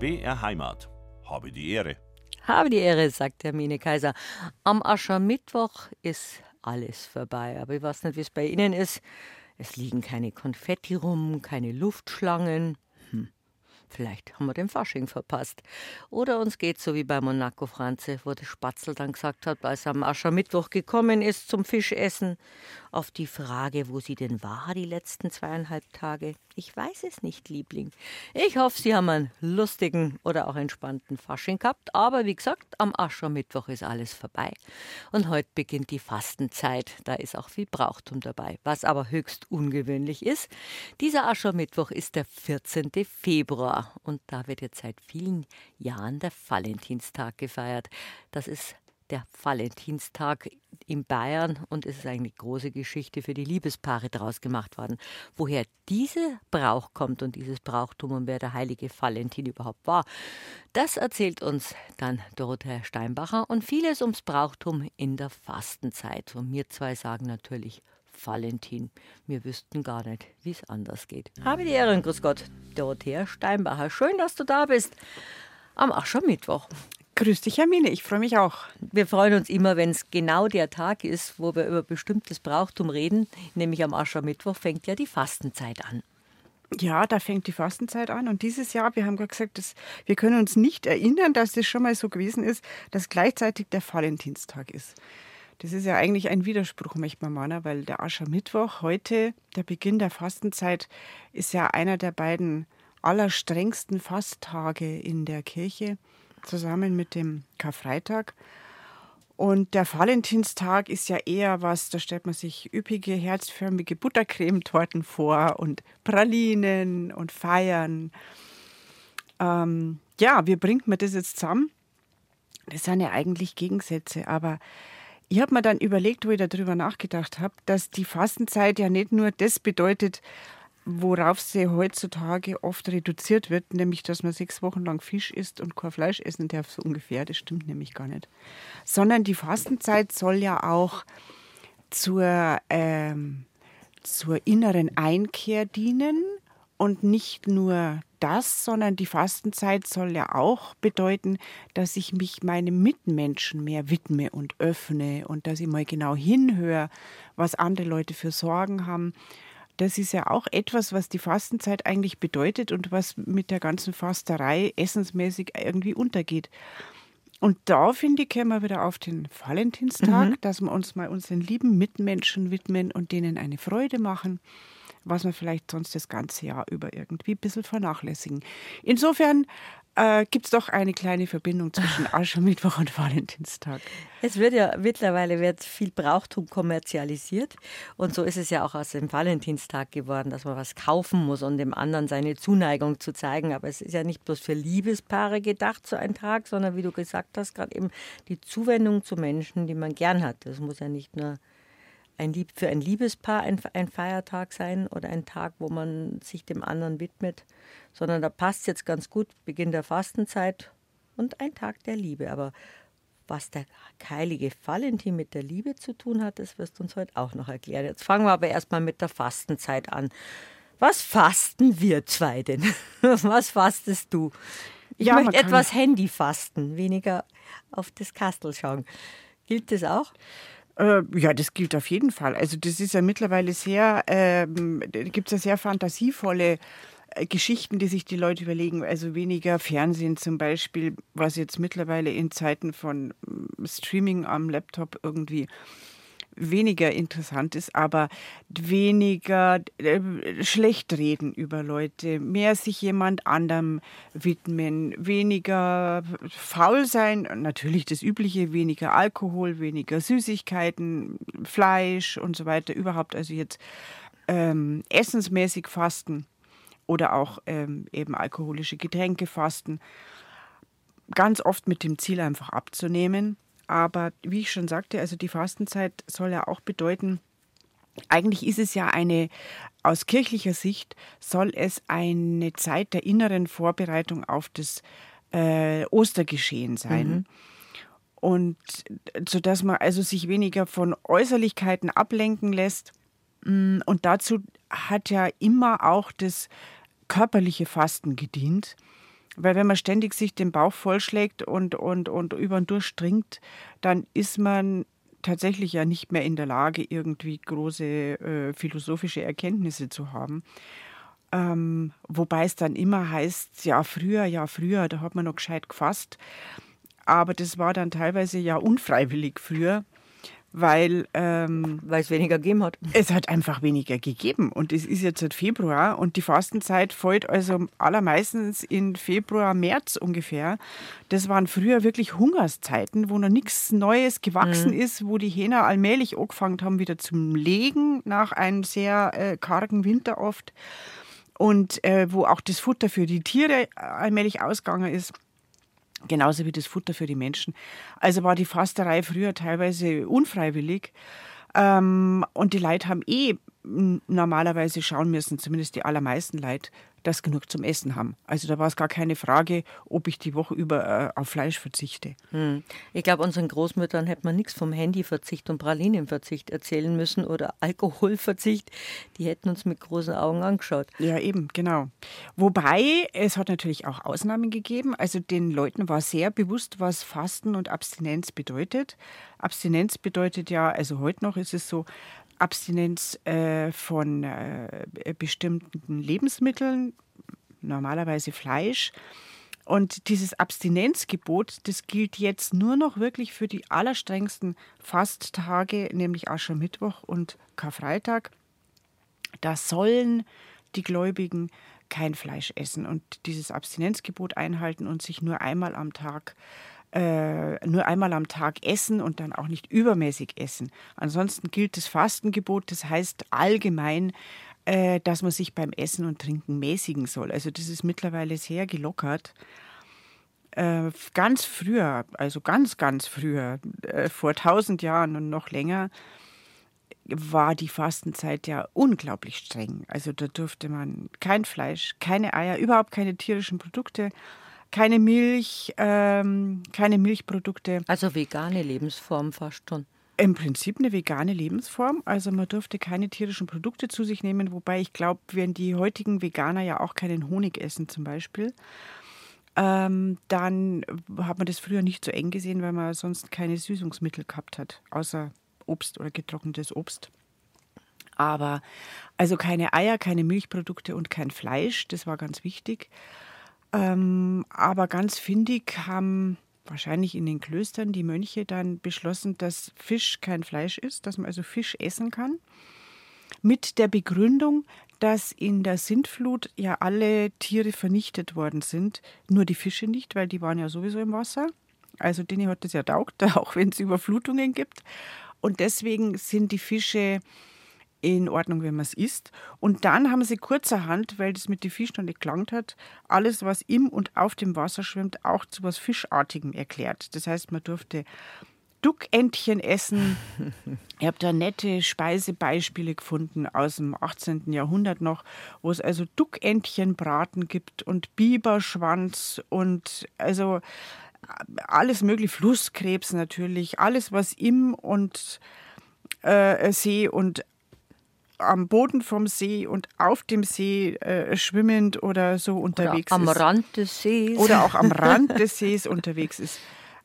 BR Heimat. Habe die Ehre. Habe die Ehre, sagt Hermine Kaiser. Am Aschermittwoch ist alles vorbei. Aber ich weiß nicht, wie es bei Ihnen ist. Es liegen keine Konfetti rum, keine Luftschlangen. Vielleicht haben wir den Fasching verpasst. Oder uns geht so wie bei Monaco Franze, wo der Spatzel dann gesagt hat, als er am Aschermittwoch gekommen ist zum Fischessen, auf die Frage, wo sie denn war die letzten zweieinhalb Tage. Ich weiß es nicht, Liebling. Ich hoffe, Sie haben einen lustigen oder auch entspannten Fasching gehabt. Aber wie gesagt, am Aschermittwoch ist alles vorbei. Und heute beginnt die Fastenzeit. Da ist auch viel Brauchtum dabei. Was aber höchst ungewöhnlich ist, dieser Aschermittwoch ist der 14. Februar. Und da wird jetzt seit vielen Jahren der Valentinstag gefeiert. Das ist der Valentinstag in Bayern und es ist eine große Geschichte für die Liebespaare daraus gemacht worden. Woher dieser Brauch kommt und dieses Brauchtum und wer der heilige Valentin überhaupt war, das erzählt uns dann Dorothea Steinbacher und vieles ums Brauchtum in der Fastenzeit. Und wir zwei sagen natürlich Valentin. Wir wüssten gar nicht, wie es anders geht. Habe die Ehre und grüß Gott, Dorothea Steinbacher. Schön, dass du da bist am Aschermittwoch. Grüß dich, Hermine, ich freue mich auch. Wir freuen uns immer, wenn es genau der Tag ist, wo wir über bestimmtes Brauchtum reden, nämlich am Aschermittwoch fängt ja die Fastenzeit an. Ja, da fängt die Fastenzeit an. Und dieses Jahr, wir haben gerade gesagt, dass wir können uns nicht erinnern, dass das schon mal so gewesen ist, dass gleichzeitig der Valentinstag ist. Das ist ja eigentlich ein Widerspruch, möchte man meinen, weil der Aschermittwoch heute, der Beginn der Fastenzeit, ist ja einer der beiden allerstrengsten Fasttage in der Kirche zusammen mit dem Karfreitag. Und der Valentinstag ist ja eher was, da stellt man sich üppige, herzförmige Buttercremetorten vor und Pralinen und Feiern. Ähm, ja, wie bringt man das jetzt zusammen? Das sind ja eigentlich Gegensätze, aber ich habe mir dann überlegt, wo ich darüber nachgedacht habe, dass die Fastenzeit ja nicht nur das bedeutet, worauf sie heutzutage oft reduziert wird, nämlich dass man sechs Wochen lang Fisch isst und kein Fleisch essen darf, so ungefähr. Das stimmt nämlich gar nicht. Sondern die Fastenzeit soll ja auch zur, ähm, zur inneren Einkehr dienen und nicht nur das, sondern die Fastenzeit soll ja auch bedeuten, dass ich mich meinem Mitmenschen mehr widme und öffne und dass ich mal genau hinhöre, was andere Leute für Sorgen haben das ist ja auch etwas, was die Fastenzeit eigentlich bedeutet und was mit der ganzen Fasterei essensmäßig irgendwie untergeht. Und da, finde ich, kommen wir wieder auf den Valentinstag, mhm. dass wir uns mal unseren lieben Mitmenschen widmen und denen eine Freude machen, was wir vielleicht sonst das ganze Jahr über irgendwie ein bisschen vernachlässigen. Insofern äh, gibt es doch eine kleine Verbindung zwischen Aschermittwoch und Valentinstag. Es wird ja mittlerweile wird viel Brauchtum kommerzialisiert und so ist es ja auch aus dem Valentinstag geworden, dass man was kaufen muss, um dem anderen seine Zuneigung zu zeigen. Aber es ist ja nicht bloß für Liebespaare gedacht, so ein Tag, sondern wie du gesagt hast, gerade eben die Zuwendung zu Menschen, die man gern hat. Das muss ja nicht nur ein Lieb für ein Liebespaar ein, ein Feiertag sein oder ein Tag, wo man sich dem anderen widmet, sondern da passt jetzt ganz gut Beginn der Fastenzeit und ein Tag der Liebe. Aber was der heilige Valentin mit der Liebe zu tun hat, das wirst du uns heute auch noch erklären. Jetzt fangen wir aber erstmal mit der Fastenzeit an. Was fasten wir zwei denn? Was fastest du? Ich ja, möchte etwas Handy fasten, weniger auf das Kastel schauen. Gilt das auch? Äh, ja, das gilt auf jeden Fall. Also das ist ja mittlerweile sehr, ähm, gibt es ja sehr fantasievolle äh, Geschichten, die sich die Leute überlegen. Also weniger Fernsehen zum Beispiel, was jetzt mittlerweile in Zeiten von mm, Streaming am Laptop irgendwie weniger interessant ist, aber weniger äh, schlecht reden über Leute, mehr sich jemand anderem widmen, weniger faul sein, natürlich das Übliche, weniger Alkohol, weniger Süßigkeiten, Fleisch und so weiter, überhaupt also jetzt ähm, essensmäßig fasten oder auch ähm, eben alkoholische Getränke fasten. Ganz oft mit dem Ziel einfach abzunehmen. Aber wie ich schon sagte, also die Fastenzeit soll ja auch bedeuten, eigentlich ist es ja eine, aus kirchlicher Sicht soll es eine Zeit der inneren Vorbereitung auf das äh, Ostergeschehen sein. Mhm. Und so dass man also sich weniger von Äußerlichkeiten ablenken lässt. Mm, und dazu hat ja immer auch das körperliche Fasten gedient. Weil wenn man ständig sich den Bauch vollschlägt und, und, und über und durch stringt, dann ist man tatsächlich ja nicht mehr in der Lage, irgendwie große äh, philosophische Erkenntnisse zu haben. Ähm, wobei es dann immer heißt, ja früher, ja früher, da hat man noch gescheit gefasst. Aber das war dann teilweise ja unfreiwillig früher weil ähm, weil es weniger gegeben hat. Es hat einfach weniger gegeben und es ist jetzt seit Februar und die Fastenzeit fällt also allermeistens in Februar, März ungefähr. Das waren früher wirklich Hungerszeiten, wo noch nichts Neues gewachsen mhm. ist, wo die Hähner allmählich angefangen haben wieder zum Legen nach einem sehr äh, kargen Winter oft und äh, wo auch das Futter für die Tiere allmählich ausgegangen ist genauso wie das Futter für die Menschen. Also war die Fasterei früher teilweise unfreiwillig. Ähm, und die Leute haben eh normalerweise schauen müssen, zumindest die allermeisten Leute, dass genug zum Essen haben. Also da war es gar keine Frage, ob ich die Woche über äh, auf Fleisch verzichte. Hm. Ich glaube, unseren Großmüttern hätte man nichts vom Handyverzicht und Pralinenverzicht erzählen müssen oder Alkoholverzicht. Die hätten uns mit großen Augen angeschaut. Ja, eben, genau. Wobei, es hat natürlich auch Ausnahmen gegeben. Also den Leuten war sehr bewusst, was Fasten und Abstinenz bedeutet. Abstinenz bedeutet ja, also heute noch ist es so, Abstinenz äh, von äh, bestimmten Lebensmitteln, normalerweise Fleisch. Und dieses Abstinenzgebot, das gilt jetzt nur noch wirklich für die allerstrengsten Fasttage, nämlich Aschermittwoch und Karfreitag. Da sollen die Gläubigen kein Fleisch essen und dieses Abstinenzgebot einhalten und sich nur einmal am Tag äh, nur einmal am Tag essen und dann auch nicht übermäßig essen. Ansonsten gilt das Fastengebot, das heißt allgemein, äh, dass man sich beim Essen und Trinken mäßigen soll. Also das ist mittlerweile sehr gelockert. Äh, ganz früher, also ganz, ganz früher, äh, vor tausend Jahren und noch länger, war die Fastenzeit ja unglaublich streng. Also da durfte man kein Fleisch, keine Eier, überhaupt keine tierischen Produkte keine Milch, ähm, keine Milchprodukte. Also vegane Lebensform fast schon. Im Prinzip eine vegane Lebensform. Also man durfte keine tierischen Produkte zu sich nehmen, wobei ich glaube, wenn die heutigen Veganer ja auch keinen Honig essen zum Beispiel, ähm, dann hat man das früher nicht so eng gesehen, weil man sonst keine Süßungsmittel gehabt hat, außer Obst oder getrocknetes Obst. Aber also keine Eier, keine Milchprodukte und kein Fleisch, das war ganz wichtig. Ähm, aber ganz findig haben wahrscheinlich in den Klöstern die Mönche dann beschlossen, dass Fisch kein Fleisch ist, dass man also Fisch essen kann. Mit der Begründung, dass in der Sintflut ja alle Tiere vernichtet worden sind, nur die Fische nicht, weil die waren ja sowieso im Wasser. Also denen hat das ja taugt, auch wenn es Überflutungen gibt. Und deswegen sind die Fische in Ordnung, wenn man es isst. Und dann haben sie kurzerhand, weil das mit den Fischen nicht gelangt hat, alles, was im und auf dem Wasser schwimmt, auch zu was Fischartigem erklärt. Das heißt, man durfte Duckentchen essen. Ich habe da nette Speisebeispiele gefunden aus dem 18. Jahrhundert noch, wo es also Duckentchenbraten gibt und Biberschwanz und also alles mögliche, Flusskrebs natürlich, alles, was im und äh, See und am Boden vom See und auf dem See äh, schwimmend oder so unterwegs oder am ist. Am Rand des Sees. Oder auch am Rand des Sees unterwegs ist.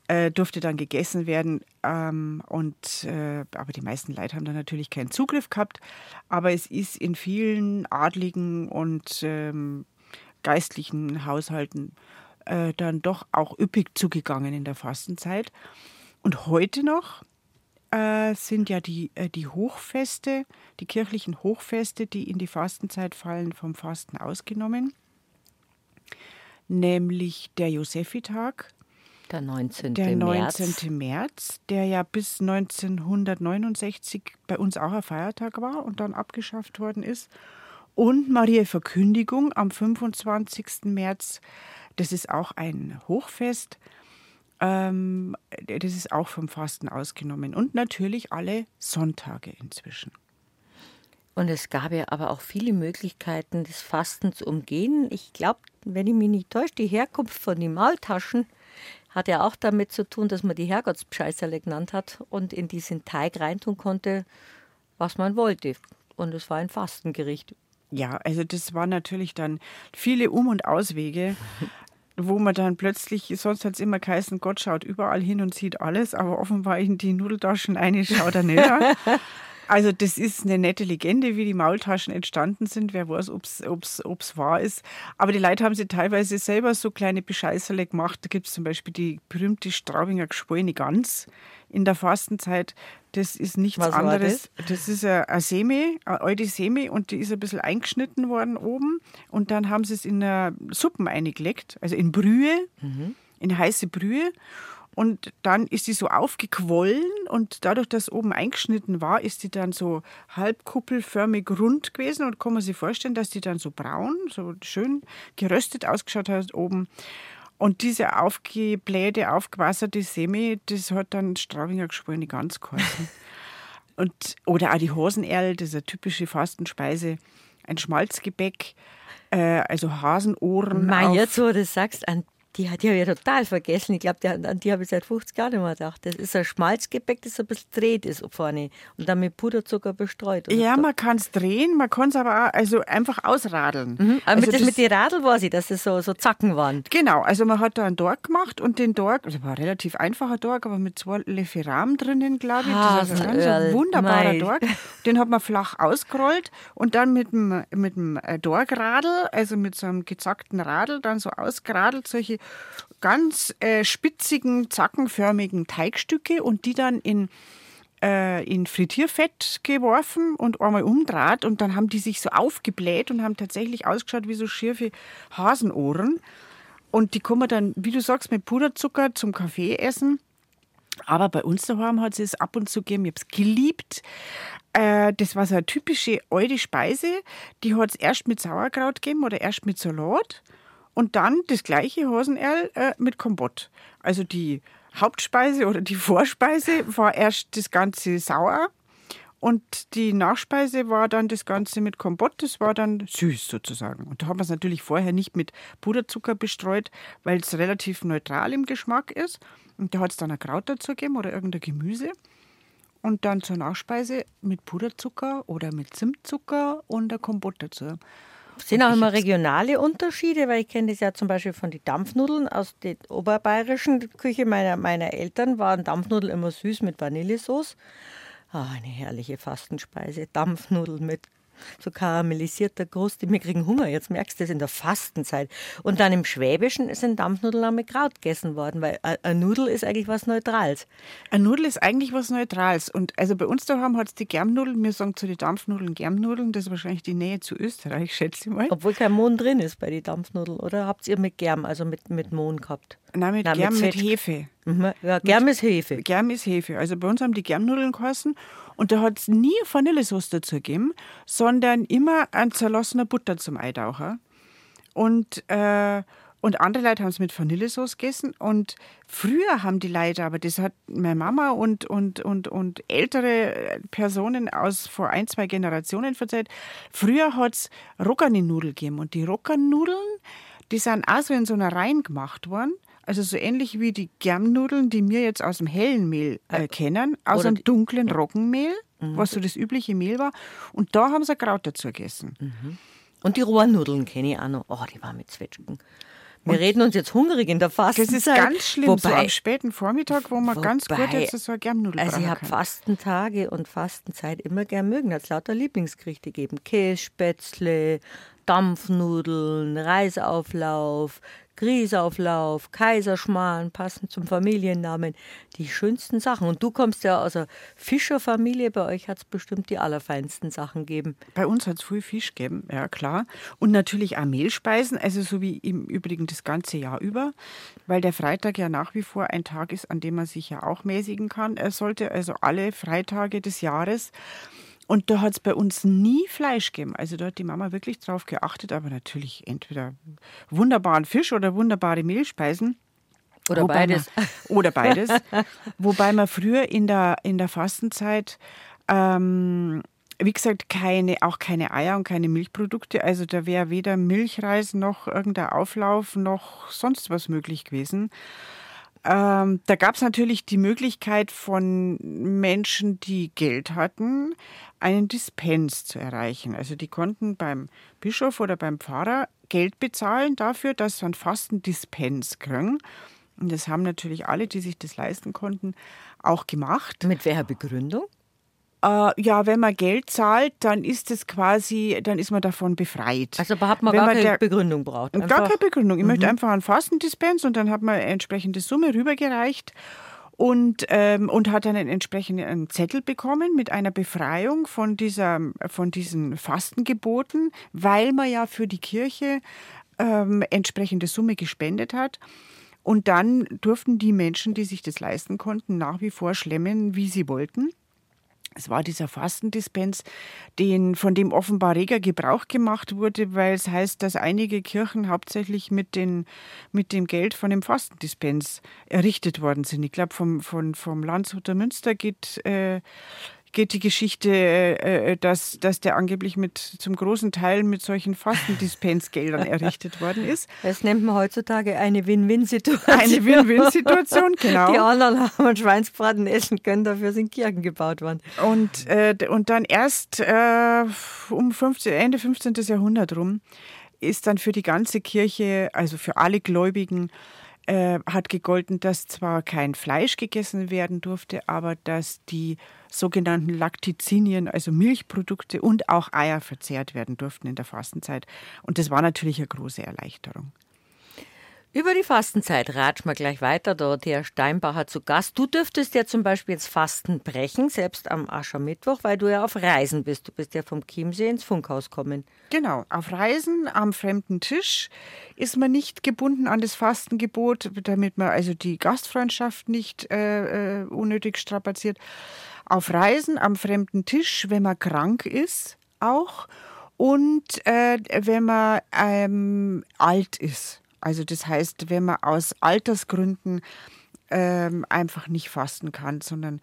Äh, durfte dann gegessen werden. Ähm, und, äh, aber die meisten Leute haben da natürlich keinen Zugriff gehabt. Aber es ist in vielen adligen und ähm, geistlichen Haushalten äh, dann doch auch üppig zugegangen in der Fastenzeit. Und heute noch äh, sind ja die, äh, die Hochfeste, die kirchlichen Hochfeste, die in die Fastenzeit fallen, vom Fasten ausgenommen. Nämlich der Josephitag. Der 19. Der 19. März. März, der ja bis 1969 bei uns auch ein Feiertag war und dann abgeschafft worden ist. Und Maria Verkündigung am 25. März, das ist auch ein Hochfest. Ähm, das ist auch vom Fasten ausgenommen. Und natürlich alle Sonntage inzwischen. Und es gab ja aber auch viele Möglichkeiten, das Fasten zu umgehen. Ich glaube, wenn ich mich nicht täusche, die Herkunft von den Maultaschen hat ja auch damit zu tun, dass man die Herrgottsbescheißerle genannt hat und in diesen Teig reintun konnte, was man wollte. Und es war ein Fastengericht. Ja, also das waren natürlich dann viele Um- und Auswege. wo man dann plötzlich, sonst hat es immer geheißen, Gott schaut überall hin und sieht alles, aber offenbar in die Nudeltaschen eine schaut er nicht. Also das ist eine nette Legende, wie die Maultaschen entstanden sind. Wer weiß, ob es wahr ist. Aber die Leute haben sie teilweise selber so kleine Bescheißerle gemacht. Da gibt es zum Beispiel die berühmte Straubinger geschwollene Gans in der Fastenzeit. Das ist nichts Was anderes. Das? das? ist eine Semi, eine alte Semi und die ist ein bisschen eingeschnitten worden oben. Und dann haben sie es in Suppen eingelegt, also in Brühe, mhm. in heiße Brühe. Und dann ist sie so aufgequollen und dadurch, dass oben eingeschnitten war, ist sie dann so halbkuppelförmig rund gewesen und kann man sich vorstellen, dass die dann so braun, so schön geröstet ausgeschaut hat oben. Und diese aufgeblähte, aufgewasserte Semi, das hat dann Straubinger geschwollene Gans geheißen. und, oder auch die Hosenerl, das ist eine typische Fastenspeise, ein Schmalzgebäck, äh, also Hasenohren. Mei, jetzt wo du das sagst, an die hat ja ja total vergessen. Ich glaube, an die habe ich seit 50 Jahren nicht mehr gedacht. Das ist ein Schmalzgebäck, das ein bisschen dreht ist vorne und dann mit Puderzucker bestreut. Ja, man kann es drehen, man kann es aber auch also einfach ausradeln. Mhm. Aber also mit, das, mit den Radl weiß ich, dass es so, so Zacken waren. Genau, also man hat da einen Dork gemacht und den Dork, also war ein relativ einfacher Dork, aber mit zwei Leferam drinnen, glaube ich. Das ist ein ganz wunderbarer Mei. Dork. Den hat man flach ausgerollt und dann mit dem, mit dem äh, Dorkradl, also mit so einem gezackten Radl, dann so ausgeradelt, solche ganz äh, spitzigen, zackenförmigen Teigstücke und die dann in äh, in Frittierfett geworfen und einmal umdraht und dann haben die sich so aufgebläht und haben tatsächlich ausgeschaut wie so schierfe Hasenohren. Und die kann man dann, wie du sagst, mit Puderzucker zum Kaffee essen. Aber bei uns daheim hat es ab und zu gegeben. Ich habe es geliebt. Äh, das war so eine typische alte Speise. Die hat es erst mit Sauerkraut gegeben oder erst mit Salat und dann das gleiche Hosenerl äh, mit Kompott. Also die Hauptspeise oder die Vorspeise war erst das Ganze sauer und die Nachspeise war dann das Ganze mit Kompott, das war dann süß sozusagen. Und da haben wir es natürlich vorher nicht mit Puderzucker bestreut, weil es relativ neutral im Geschmack ist. Und da hat es dann ein Kraut dazu gegeben oder irgendein Gemüse. Und dann zur Nachspeise mit Puderzucker oder mit Zimtzucker und ein Kompott dazu. Sind auch immer regionale Unterschiede, weil ich kenne das ja zum Beispiel von den Dampfnudeln aus der oberbayerischen Küche meiner, meiner Eltern, waren Dampfnudeln immer süß mit Vanillesauce. Ah, eine herrliche Fastenspeise. Dampfnudeln mit so karamellisierter Kruste. Wir kriegen Hunger, jetzt merkst du das in der Fastenzeit. Und dann im Schwäbischen sind Dampfnudeln auch mit Kraut gegessen worden, weil eine Nudel ist eigentlich was Neutrales. Eine Nudel ist eigentlich was Neutrales. Und also bei uns daheim hat es die Germnudeln, wir sagen zu den Dampfnudeln Germnudeln, das ist wahrscheinlich die Nähe zu Österreich, schätze ich mal. Obwohl kein Mohn drin ist bei den Dampfnudeln, oder habt ihr mit Germ, also mit, mit Mohn gehabt? Nein, mit Nein, Germ, mit, mit Hefe. Mhm. Ja, Germ ist Hefe. Germ ist Hefe. Also bei uns haben die Germnudeln geheißen und da hat es nie Vanillesauce dazu gegeben, sondern immer ein zerlassener Butter zum Eintaucher. Und, äh, und andere Leute haben es mit Vanillesauce gegessen. Und früher haben die Leute, aber das hat meine Mama und, und, und, und ältere Personen aus vor ein, zwei Generationen verzeiht, früher hat es Rockani-Nudeln gegeben. Und die Rockani-Nudeln, die sind auch so in so einer Reihe gemacht worden. Also so ähnlich wie die Germnudeln, die wir jetzt aus dem hellen Mehl äh, äh kennen, aus einem dunklen Roggenmehl, mhm. was so das übliche Mehl war. Und da haben sie Kraut dazu gegessen. Mhm. Und die Rohrnudeln kenne ich auch noch. Oh, die waren mit Zwetschgen. Wir und reden uns jetzt hungrig in der Fastenzeit. Das ist ganz schlimm, wobei, so am späten Vormittag, wo man wobei, ganz gut jetzt so eine Germnudel Also ich habe Fastentage und Fastenzeit immer gern mögen. Hat es lauter Lieblingsgerichte gegeben. Kässpätzle, Dampfnudeln, Reisauflauf, Griesauflauf, Kaiserschmarrn, passend zum Familiennamen, die schönsten Sachen. Und du kommst ja aus einer Fischerfamilie, bei euch hat es bestimmt die allerfeinsten Sachen gegeben. Bei uns hat es früh Fisch gegeben, ja klar. Und natürlich auch Mehlspeisen, also so wie im Übrigen das ganze Jahr über, weil der Freitag ja nach wie vor ein Tag ist, an dem man sich ja auch mäßigen kann. Er sollte also alle Freitage des Jahres. Und da hat es bei uns nie Fleisch gegeben. Also da hat die Mama wirklich drauf geachtet, aber natürlich entweder wunderbaren Fisch oder wunderbare Mehlspeisen. Oder Wobei beides. Man, oder beides. Wobei man früher in der, in der Fastenzeit, ähm, wie gesagt, keine, auch keine Eier und keine Milchprodukte. Also da wäre weder Milchreis noch irgendein Auflauf noch sonst was möglich gewesen. Ähm, da gab es natürlich die Möglichkeit von Menschen, die Geld hatten, einen Dispens zu erreichen. Also die konnten beim Bischof oder beim Pfarrer Geld bezahlen dafür, dass sie einen fasten Dispens kriegen. Und das haben natürlich alle, die sich das leisten konnten, auch gemacht. Mit welcher Begründung? Äh, ja, wenn man Geld zahlt, dann ist es quasi, dann ist man davon befreit. Also hat man wenn gar man keine der, Begründung braucht. Einfach. Gar keine Begründung. Ich mhm. möchte einfach einen Fastendispens und dann hat man eine entsprechende Summe rübergereicht und, ähm, und hat dann einen entsprechenden Zettel bekommen mit einer Befreiung von, dieser, von diesen Fastengeboten, weil man ja für die Kirche ähm, entsprechende Summe gespendet hat. Und dann durften die Menschen, die sich das leisten konnten, nach wie vor schlemmen, wie sie wollten. Es war dieser Fastendispens, den, von dem offenbar reger Gebrauch gemacht wurde, weil es heißt, dass einige Kirchen hauptsächlich mit, den, mit dem Geld von dem Fastendispens errichtet worden sind. Ich glaube, vom, vom, vom Landshuter Münster geht äh, geht die Geschichte, äh, äh, dass, dass der angeblich mit zum großen Teil mit solchen Fastendispensgeldern errichtet worden ist. Das nennt man heutzutage eine Win-Win-Situation. Eine Win-Win-Situation, genau. Die anderen haben Schweinsbraten essen können, dafür sind Kirchen gebaut worden. Und, äh, und dann erst äh, um 15, Ende 15. Jahrhundert rum ist dann für die ganze Kirche, also für alle Gläubigen, äh, hat gegolten, dass zwar kein Fleisch gegessen werden durfte, aber dass die sogenannten Laktizinien, also Milchprodukte und auch Eier verzehrt werden durften in der Fastenzeit. Und das war natürlich eine große Erleichterung. Über die Fastenzeit ratschen wir gleich weiter. Dorothea Steinbacher zu Gast. Du dürftest ja zum Beispiel jetzt Fasten brechen, selbst am Aschermittwoch, weil du ja auf Reisen bist. Du bist ja vom Chiemsee ins Funkhaus kommen. Genau, auf Reisen am fremden Tisch ist man nicht gebunden an das Fastengebot, damit man also die Gastfreundschaft nicht äh, äh unnötig strapaziert. Auf Reisen am fremden Tisch, wenn man krank ist, auch. Und äh, wenn man ähm, alt ist. Also das heißt, wenn man aus Altersgründen ähm, einfach nicht fasten kann, sondern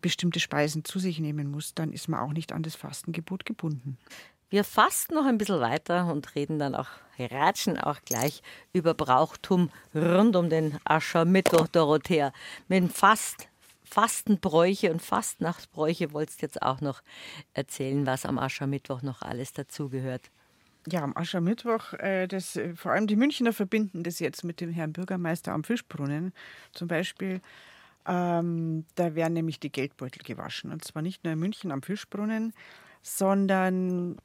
bestimmte Speisen zu sich nehmen muss, dann ist man auch nicht an das Fastengebot gebunden. Wir fasten noch ein bisschen weiter und reden dann auch, ratschen auch gleich über Brauchtum rund um den Aschermittwoch, Dorothea. Mit Fast, Fastenbräuche und Fastnachtsbräuche wolltest jetzt auch noch erzählen, was am Aschermittwoch noch alles dazugehört. Ja, am Aschermittwoch, äh, das, äh, vor allem die Münchner verbinden das jetzt mit dem Herrn Bürgermeister am Fischbrunnen zum Beispiel. Ähm, da werden nämlich die Geldbeutel gewaschen. Und zwar nicht nur in München am Fischbrunnen, sondern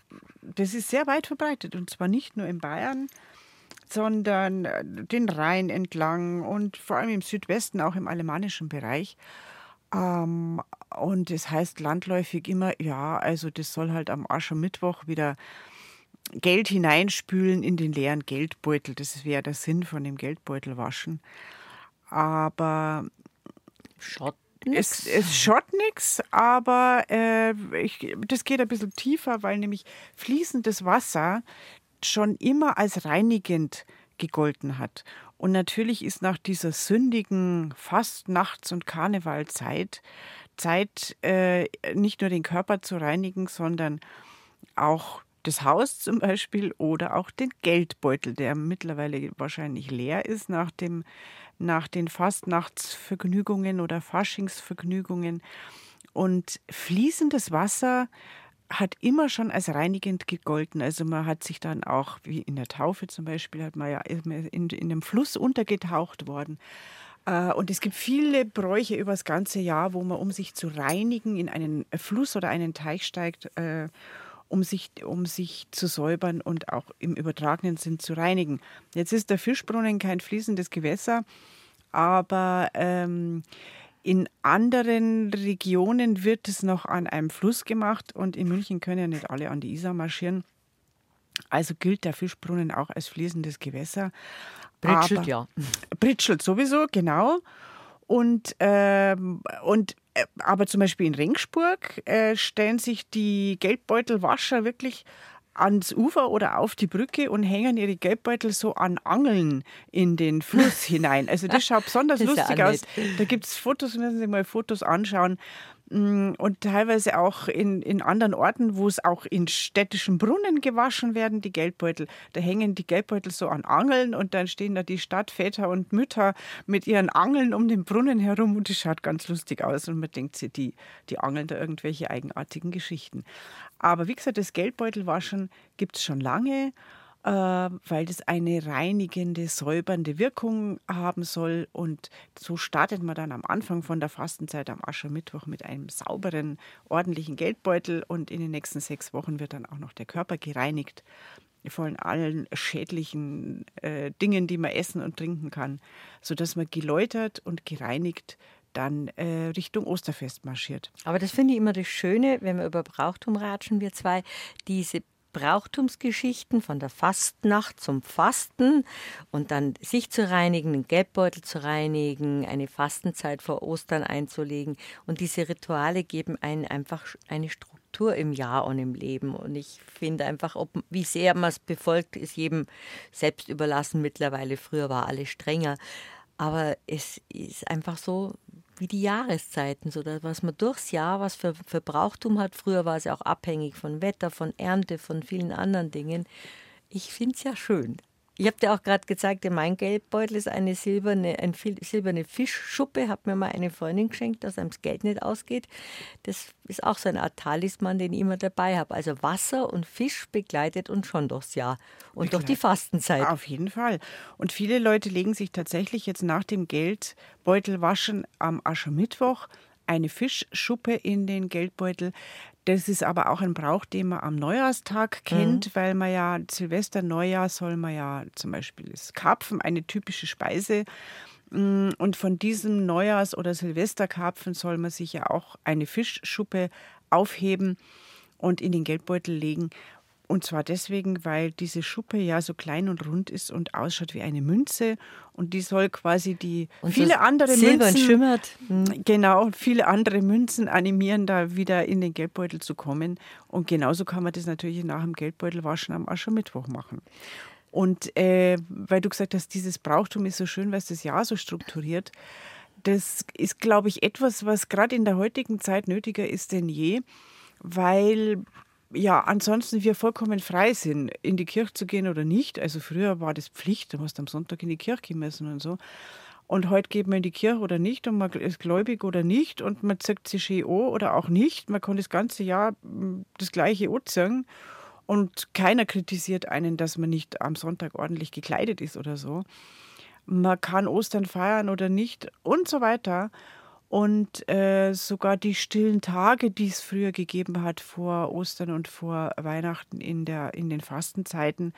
das ist sehr weit verbreitet. Und zwar nicht nur in Bayern, sondern äh, den Rhein entlang und vor allem im Südwesten, auch im alemannischen Bereich. Ähm, und es das heißt landläufig immer, ja, also das soll halt am Aschermittwoch wieder Geld hineinspülen in den leeren Geldbeutel. Das wäre der Sinn von dem Geldbeutelwaschen. Aber schaut es, es schaut nichts, aber äh, ich, das geht ein bisschen tiefer, weil nämlich fließendes Wasser schon immer als reinigend gegolten hat. Und natürlich ist nach dieser sündigen Fastnachts- und Karnevalzeit Zeit, äh, nicht nur den Körper zu reinigen, sondern auch das Haus zum Beispiel oder auch den Geldbeutel, der mittlerweile wahrscheinlich leer ist nach, dem, nach den Fastnachtsvergnügungen oder Faschingsvergnügungen. Und fließendes Wasser hat immer schon als reinigend gegolten. Also man hat sich dann auch, wie in der Taufe zum Beispiel, hat man ja in, in einem Fluss untergetaucht worden. Äh, und es gibt viele Bräuche über das ganze Jahr, wo man, um sich zu reinigen, in einen Fluss oder einen Teich steigt äh, um sich, um sich zu säubern und auch im übertragenen Sinn zu reinigen. Jetzt ist der Fischbrunnen kein fließendes Gewässer, aber ähm, in anderen Regionen wird es noch an einem Fluss gemacht und in München können ja nicht alle an die Isar marschieren. Also gilt der Fischbrunnen auch als fließendes Gewässer. Britschelt, ja. Britschelt sowieso, genau. Und, ähm, und aber zum Beispiel in Ringsburg äh, stellen sich die Geldbeutelwascher wirklich ans Ufer oder auf die Brücke und hängen ihre Geldbeutel so an Angeln in den Fluss hinein. Also das schaut besonders das lustig aus. Da gibt es Fotos, müssen Sie mal Fotos anschauen. Mm, und teilweise auch in, in anderen Orten, wo es auch in städtischen Brunnen gewaschen werden, die Geldbeutel. Da hängen die Geldbeutel so an Angeln und dann stehen da die Stadtväter und Mütter mit ihren Angeln um den Brunnen herum und das schaut ganz lustig aus und man denkt sich, die, die angeln da irgendwelche eigenartigen Geschichten. Aber wie gesagt, das Geldbeutelwaschen gibt es schon lange. Äh, weil das eine reinigende, säubernde Wirkung haben soll. Und so startet man dann am Anfang von der Fastenzeit am Aschermittwoch mit einem sauberen, ordentlichen Geldbeutel und in den nächsten sechs Wochen wird dann auch noch der Körper gereinigt von allen schädlichen äh, Dingen, die man essen und trinken kann, sodass man geläutert und gereinigt dann äh, Richtung Osterfest marschiert. Aber das finde ich immer das Schöne, wenn wir über Brauchtum ratschen, wir zwei, diese Brauchtumsgeschichten von der Fastnacht zum Fasten und dann sich zu reinigen, den Gelbbeutel zu reinigen, eine Fastenzeit vor Ostern einzulegen. Und diese Rituale geben einen einfach eine Struktur im Jahr und im Leben. Und ich finde einfach, ob, wie sehr man es befolgt, ist jedem selbst überlassen mittlerweile. Früher war alles strenger. Aber es ist einfach so, wie die Jahreszeiten, so dass was man durchs Jahr was für, Brauchtum hat. Früher war es ja auch abhängig von Wetter, von Ernte, von vielen anderen Dingen. Ich finde es ja schön. Ich habe dir auch gerade gezeigt, mein Geldbeutel ist eine silberne, eine silberne Fischschuppe, hat mir mal eine Freundin geschenkt, dass einem das Geld nicht ausgeht. Das ist auch so eine Art Talisman, den ich immer dabei habe. Also Wasser und Fisch begleitet uns schon durchs Jahr und durch die Fastenzeit. Auf jeden Fall. Und viele Leute legen sich tatsächlich jetzt nach dem Geldbeutelwaschen am Aschermittwoch eine Fischschuppe in den Geldbeutel. Das ist aber auch ein Brauch, den man am Neujahrstag kennt, mhm. weil man ja Silvester, Neujahr soll man ja zum Beispiel das Karpfen, eine typische Speise. Mm, und von diesem Neujahrs- oder Silvesterkarpfen soll man sich ja auch eine Fischschuppe aufheben und in den Geldbeutel legen. Und zwar deswegen, weil diese Schuppe ja so klein und rund ist und ausschaut wie eine Münze. Und die soll quasi die und viele andere Silber Münzen. schimmert. Mhm. Genau, viele andere Münzen animieren, da wieder in den Geldbeutel zu kommen. Und genauso kann man das natürlich nach dem Geldbeutelwaschen am Aschermittwoch machen. Und äh, weil du gesagt hast, dieses Brauchtum ist so schön, weil es das Jahr so strukturiert. Das ist, glaube ich, etwas, was gerade in der heutigen Zeit nötiger ist denn je, weil ja, ansonsten wir vollkommen frei sind, in die Kirche zu gehen oder nicht. Also früher war das Pflicht, du musst am Sonntag in die Kirche gehen müssen und so. Und heute geht man in die Kirche oder nicht und man ist gläubig oder nicht und man zeigt sich schön an oder auch nicht. Man kann das ganze Jahr hm, das gleiche anziehen und keiner kritisiert einen, dass man nicht am Sonntag ordentlich gekleidet ist oder so. Man kann Ostern feiern oder nicht und so weiter. Und äh, sogar die stillen Tage, die es früher gegeben hat vor Ostern und vor Weihnachten in, der, in den Fastenzeiten,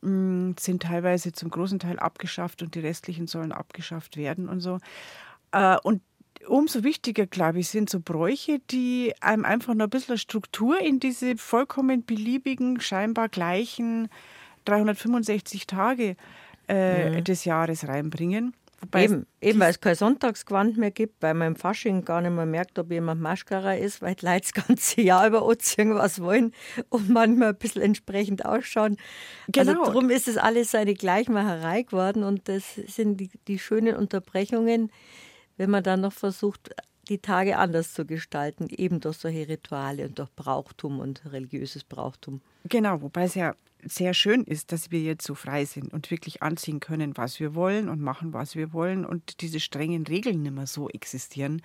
mh, mm, sind teilweise zum großen Teil abgeschafft und die restlichen sollen abgeschafft werden und so. Äh, und umso wichtiger, glaube ich, sind so Bräuche, die einem einfach noch ein bisschen Struktur in diese vollkommen beliebigen, scheinbar gleichen 365 Tage äh, mhm. des Jahres reinbringen. Wobei eben, eben weil es kein Sonntagsgewand mehr gibt, weil man im Fasching gar nicht mehr merkt, ob jemand Maschkara ist, weil die Leute das ganze Jahr über anziehen, was wollen und manchmal ein bisschen entsprechend ausschauen. Also genau. Also darum ist es alles eine Gleichmacherei geworden und das sind die, die schönen Unterbrechungen, wenn man dann noch versucht, die Tage anders zu gestalten, eben durch solche Rituale und durch Brauchtum und religiöses Brauchtum. Genau, wobei es ja sehr schön ist, dass wir jetzt so frei sind und wirklich anziehen können, was wir wollen und machen, was wir wollen und diese strengen Regeln nicht mehr so existieren,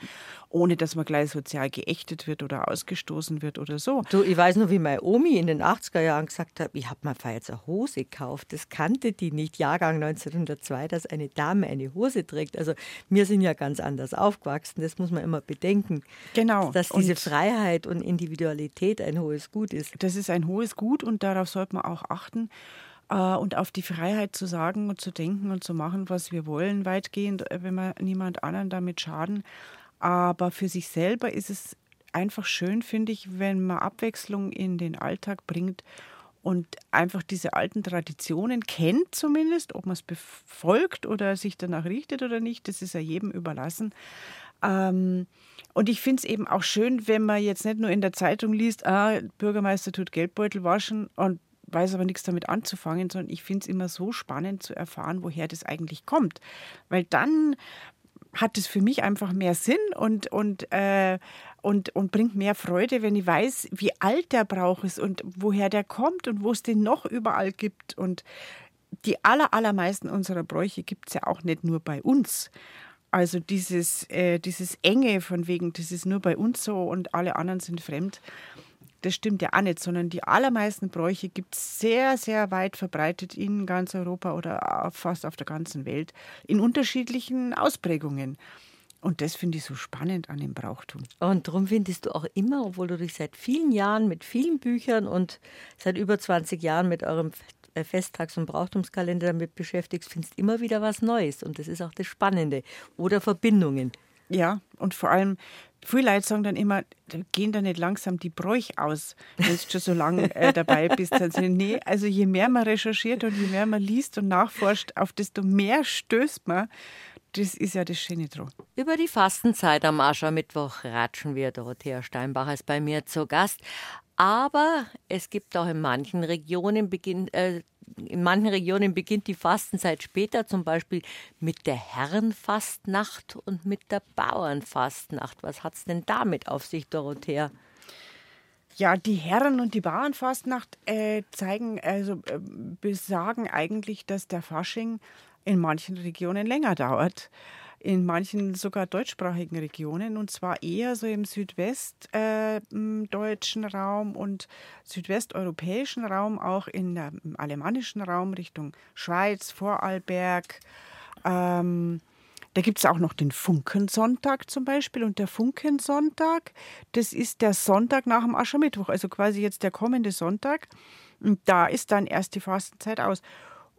ohne dass man gleich sozial geächtet wird oder ausgestoßen wird oder so. Du, ich weiß noch, wie meine Omi in den 80er Jahren gesagt hat, ich habe mir jetzt eine Hose gekauft. Das kannte die nicht, Jahrgang 1902, dass eine Dame eine Hose trägt. Also wir sind ja ganz anders aufgewachsen, das muss man immer bedenken. Genau. Dass diese und Freiheit und Individualität ein hohes Gut ist. Das ist ein hohes Gut und darauf sollte man auch achten äh, und auf die Freiheit zu sagen und zu denken und zu machen, was wir wollen, weitgehend, äh, wenn wir niemand anderen damit schaden. Aber für sich selber ist es einfach schön, finde ich, wenn man Abwechslung in den Alltag bringt und einfach diese alten Traditionen kennt zumindest, ob man es befolgt oder sich danach richtet oder nicht, das ist ja jedem überlassen. Ähm, und ich finde es eben auch schön, wenn man jetzt nicht nur in der Zeitung liest, ah, Bürgermeister tut Geldbeutel waschen und weiß aber nichts damit anzufangen, sondern ich finde es immer so spannend zu erfahren, woher das eigentlich kommt. Weil dann hat es für mich einfach mehr Sinn und, und, äh, und, und bringt mehr Freude, wenn ich weiß, wie alt der Brauch ist und woher der kommt und wo es den noch überall gibt. Und die aller, allermeisten unserer Bräuche gibt es ja auch nicht nur bei uns. Also dieses, äh, dieses Enge von wegen, das ist nur bei uns so und alle anderen sind fremd, das stimmt ja auch nicht, sondern die allermeisten Bräuche gibt es sehr, sehr weit verbreitet in ganz Europa oder fast auf der ganzen Welt in unterschiedlichen Ausprägungen. Und das finde ich so spannend an dem Brauchtum. Und darum findest du auch immer, obwohl du dich seit vielen Jahren mit vielen Büchern und seit über 20 Jahren mit eurem Festtags- und Brauchtumskalender damit beschäftigst, findest immer wieder was Neues. Und das ist auch das Spannende. Oder Verbindungen. Ja, und vor allem, viele Leute sagen dann immer, gehen da nicht langsam die Bräuche aus, wenn du schon so lange äh, dabei bist. Also, nee, also je mehr man recherchiert und je mehr man liest und nachforscht, auf desto mehr stößt man. Das ist ja das Schöne dran. Über die Fastenzeit am Aschermittwoch ratschen wir. Dorothea Steinbach ist bei mir zu Gast. Aber es gibt auch in manchen Regionen beginn, äh, in manchen Regionen beginnt die Fastenzeit später, zum Beispiel mit der Herrenfastnacht und mit der Bauernfastnacht. Was hat es denn damit auf sich, Dorothea? Ja, die Herren- und die Bauernfastnacht äh, zeigen, also äh, besagen eigentlich, dass der Fasching in manchen Regionen länger dauert. In manchen sogar deutschsprachigen Regionen und zwar eher so im südwestdeutschen äh, Raum und südwesteuropäischen Raum, auch in der, im alemannischen Raum Richtung Schweiz, Vorarlberg. Ähm, da gibt es auch noch den Funkensonntag zum Beispiel. Und der Funkensonntag, das ist der Sonntag nach dem Aschermittwoch, also quasi jetzt der kommende Sonntag. Und da ist dann erst die Fastenzeit aus.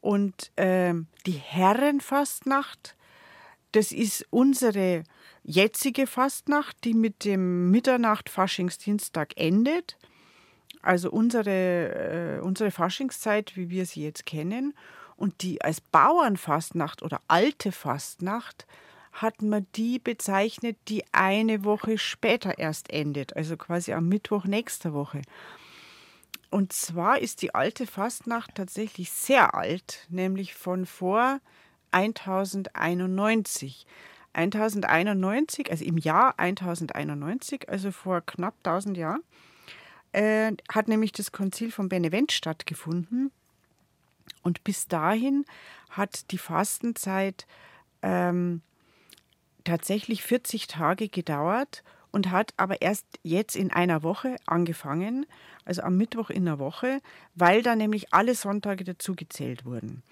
Und äh, die Herrenfastnacht, das ist unsere jetzige Fastnacht, die mit dem Mitternacht-Faschingsdienstag endet. Also unsere, äh, unsere Faschingszeit, wie wir sie jetzt kennen. Und die als Bauernfastnacht oder alte Fastnacht hat man die bezeichnet, die eine Woche später erst endet, also quasi am Mittwoch nächster Woche. Und zwar ist die alte Fastnacht tatsächlich sehr alt, nämlich von vor 1091. 1091, also im Jahr 1091, also vor knapp 1000 Jahren, äh, hat nämlich das Konzil von Benevent stattgefunden. Und bis dahin hat die Fastenzeit ähm, tatsächlich 40 Tage gedauert und hat aber erst jetzt in einer Woche angefangen, also am Mittwoch in der Woche, weil da nämlich alle Sonntage dazugezählt wurden.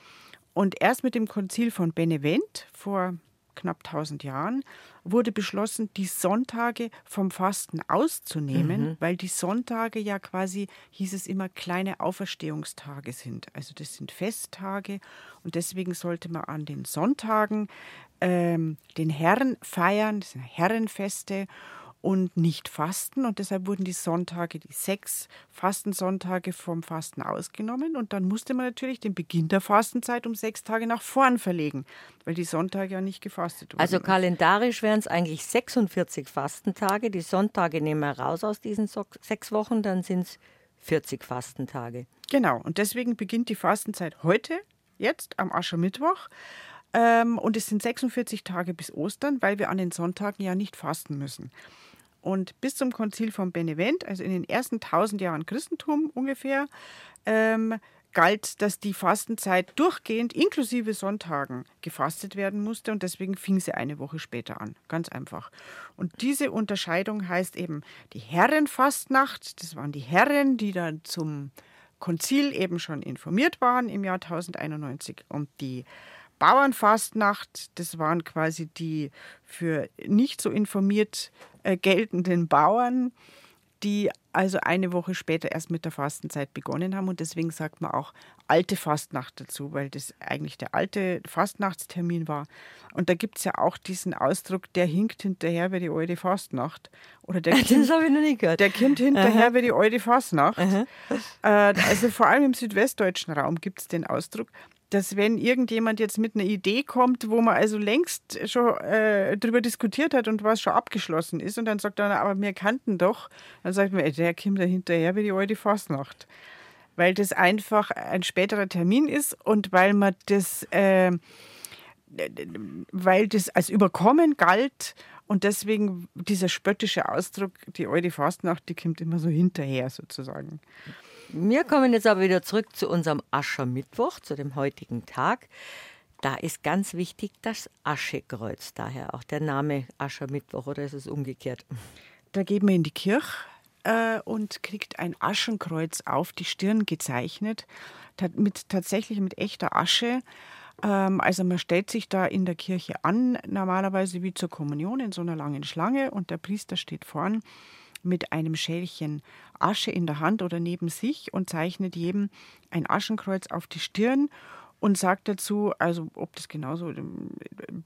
Und erst mit dem Konzil von Benevent vor knapp 1000 Jahren wurde beschlossen, die Sonntage vom Fasten auszunehmen, mhm. weil die Sonntage ja quasi, hieß es immer, kleine Auferstehungstage sind. Also das sind Festtage und deswegen sollte man an den Sonntagen ähm, den Herrn feiern, das sind Herrenfeste und nicht fasten. Und deshalb wurden die Sonntage, die sechs Fastensonntage vom Fasten ausgenommen. Und dann musste man natürlich den Beginn der Fastenzeit um sechs Tage nach vorn verlegen, weil die Sonntage ja nicht gefastet wurden. Also kalendarisch wären es eigentlich 46 Fastentage. Die Sonntage nehmen wir raus aus diesen sechs Wochen, dann sind es 40 Fastentage. Genau. Und deswegen beginnt die Fastenzeit heute, jetzt am Aschermittwoch. Ähm, und es sind 46 Tage bis Ostern, weil wir an den Sonntagen ja nicht fasten müssen. Und bis zum Konzil von Benevent, also in den ersten 1000 Jahren Christentum ungefähr, ähm, galt, dass die Fastenzeit durchgehend inklusive Sonntagen gefastet werden musste und deswegen fing sie eine Woche später an. Ganz einfach. Und diese Unterscheidung heißt eben die Herrenfastnacht, das waren die Herren, die dann zum Konzil eben schon informiert waren im Jahr 1091 und die Bauernfastnacht, das waren quasi die für nicht so informiert äh, geltenden Bauern, die also eine Woche später erst mit der Fastenzeit begonnen haben. Und deswegen sagt man auch alte Fastnacht dazu, weil das eigentlich der alte Fastnachtstermin war. Und da gibt es ja auch diesen Ausdruck, der hinkt hinterher wie die alte Fastnacht. Oder der das habe ich noch nie gehört. Der kommt hinterher Aha. wie die alte Fastnacht. Äh, also vor allem im südwestdeutschen Raum gibt es den Ausdruck dass wenn irgendjemand jetzt mit einer Idee kommt, wo man also längst schon äh, drüber diskutiert hat und was schon abgeschlossen ist und dann sagt er, aber wir kannten doch, dann sagt man, der kommt da hinterher wie die alte Fastnacht. Weil das einfach ein späterer Termin ist und weil man das, äh, weil das als überkommen galt Und deswegen dieser spöttische Ausdruck, die alte Fastnacht, die kommt immer so hinterher sozusagen. Wir kommen jetzt aber wieder zurück zu unserem Aschermittwoch, zu dem heutigen Tag. Da ist ganz wichtig das Aschekreuz, daher auch der Name Aschermittwoch oder ist es umgekehrt? Da geht man in die Kirche äh, und kriegt ein Aschenkreuz auf die Stirn gezeichnet, mit, tatsächlich mit echter Asche. Ähm, also man stellt sich da in der Kirche an, normalerweise wie zur Kommunion in so einer langen Schlange und der Priester steht vorn mit einem Schälchen Asche in der Hand oder neben sich und zeichnet jedem ein Aschenkreuz auf die Stirn und sagt dazu, also ob das genauso,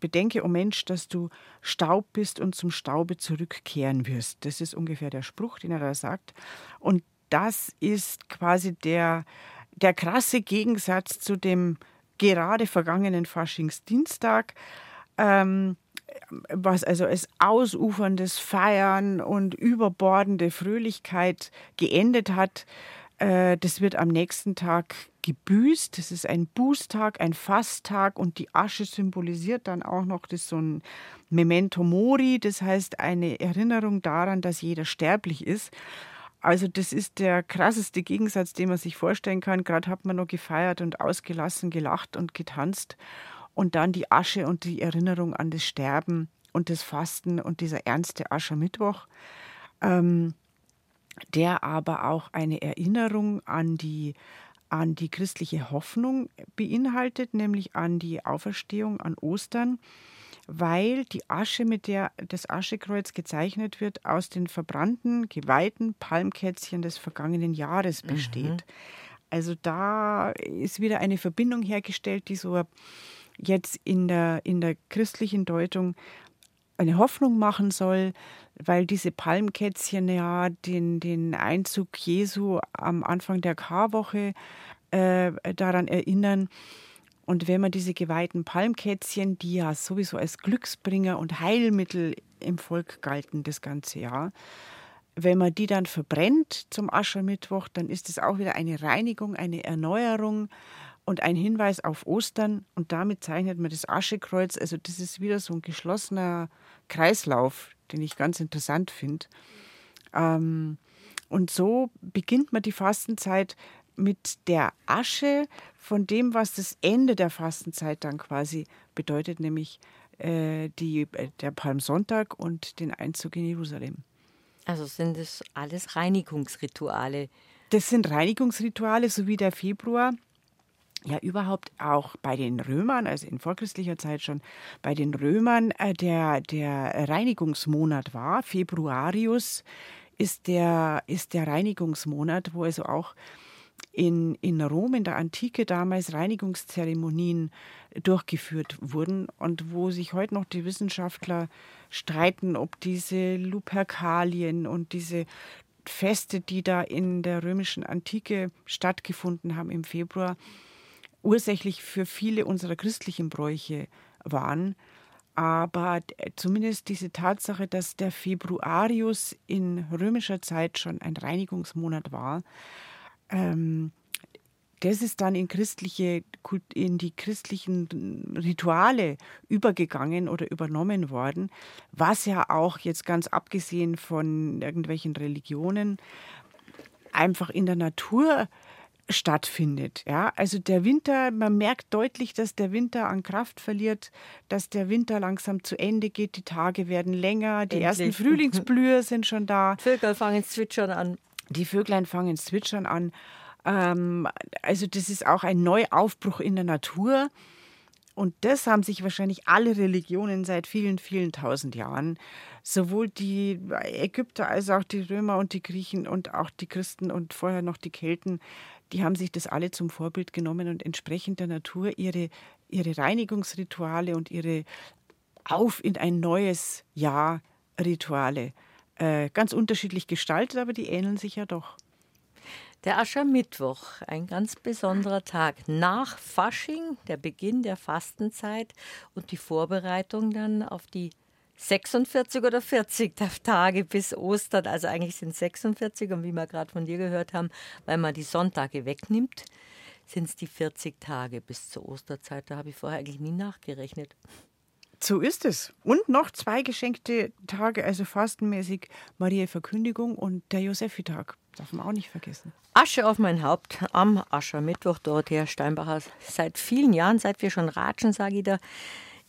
bedenke, o oh Mensch, dass du Staub bist und zum Staube zurückkehren wirst. Das ist ungefähr der Spruch, den er da sagt. Und das ist quasi der, der krasse Gegensatz zu dem gerade vergangenen Faschingsdienstag, ähm, was also als ausuferndes Feiern und überbordende Fröhlichkeit geendet hat. Äh, das wird am nächsten Tag gebüßt. Das ist ein Bußtag, ein Fasttag und die Asche symbolisiert dann auch noch das so ein Memento Mori, das heißt eine Erinnerung daran, dass jeder sterblich ist. Also das ist der krasseste Gegensatz, den man sich vorstellen kann. Gerade hat man noch gefeiert und ausgelassen, gelacht und getanzt. Und dann die Asche und die Erinnerung an das Sterben und das Fasten und dieser ernste Aschermittwoch, ähm, der aber auch eine Erinnerung an die, an die christliche Hoffnung beinhaltet, nämlich an die Auferstehung, an Ostern weil die Asche, mit der das Aschekreuz gezeichnet wird, aus den verbrannten, geweihten Palmkätzchen des vergangenen Jahres besteht. Mhm. Also da ist wieder eine Verbindung hergestellt, die so jetzt in der, in der christlichen Deutung eine Hoffnung machen soll, weil diese Palmkätzchen ja den, den Einzug Jesu am Anfang der Karwoche äh, daran erinnern, und wenn man diese geweihten Palmkätzchen, die ja sowieso als Glücksbringer und Heilmittel im Volk galten das ganze Jahr, wenn man die dann verbrennt zum Aschermittwoch, dann ist es auch wieder eine Reinigung, eine Erneuerung und ein Hinweis auf Ostern. Und damit zeichnet man das Aschekreuz. Also das ist wieder so ein geschlossener Kreislauf, den ich ganz interessant finde. Ähm, und so beginnt man die Fastenzeit mit der Asche von dem, was das Ende der Fastenzeit dann quasi bedeutet, nämlich äh, die, äh, der Palmsonntag und den Einzug in Jerusalem. Also sind das alles Reinigungsrituale? Das sind Reinigungsrituale, so wie der Februar ja überhaupt auch bei den Römern, also in vorchristlicher Zeit schon, bei den Römern äh, der, der Reinigungsmonat war. Februarius ist der, ist der Reinigungsmonat, wo also auch in, in Rom in der Antike damals Reinigungszeremonien durchgeführt wurden und wo sich heute noch die Wissenschaftler streiten, ob diese Luperkalien und diese Feste, die da in der römischen Antike stattgefunden haben im Februar, ursächlich für viele unserer christlichen Bräuche waren. Aber zumindest diese Tatsache, dass der Februarius in römischer Zeit schon ein Reinigungsmonat war, ähm, das ist dann in christliche in die christlichen Rituale übergegangen oder übernommen worden, was ja auch jetzt ganz abgesehen von irgendwelchen Religionen einfach in der Natur stattfindet. Ja, also der Winter, man merkt deutlich, dass der Winter an Kraft verliert, dass der Winter langsam zu Ende geht, die Tage werden länger, die Endlich. ersten Frühlingsblühe sind schon da. Vögel fangen zwitschern an. Die Vöglein fangen zwitschern an. Ähm, also das ist auch ein Neuaufbruch in der Natur. Und das haben sich wahrscheinlich alle Religionen seit vielen, vielen tausend Jahren, sowohl die Ägypter als auch die Römer und die Griechen und auch die Christen und vorher noch die Kelten, die haben sich das alle zum Vorbild genommen und entsprechend der Natur ihre, ihre Reinigungsrituale und ihre Auf in ein neues Jahr Rituale äh, ganz unterschiedlich gestaltet, aber die ähneln sich ja doch. Der Aschermittwoch, ein ganz besonderer Tag nach Fasching, der Beginn der Fastenzeit und die Vorbereitung dann auf die 46 oder 40 Tage bis Ostern. Also eigentlich sind es 46 und wie wir gerade von dir gehört haben, weil man die Sonntage wegnimmt, sind es die 40 Tage bis zur Osterzeit. Da habe ich vorher eigentlich nie nachgerechnet. So ist es. Und noch zwei geschenkte Tage, also fastenmäßig Maria Verkündigung und der Josefitag. Darf man auch nicht vergessen. Asche auf mein Haupt am Aschermittwoch, Dorothea Steinbacher. Seit vielen Jahren, seit wir schon ratschen, sage ich da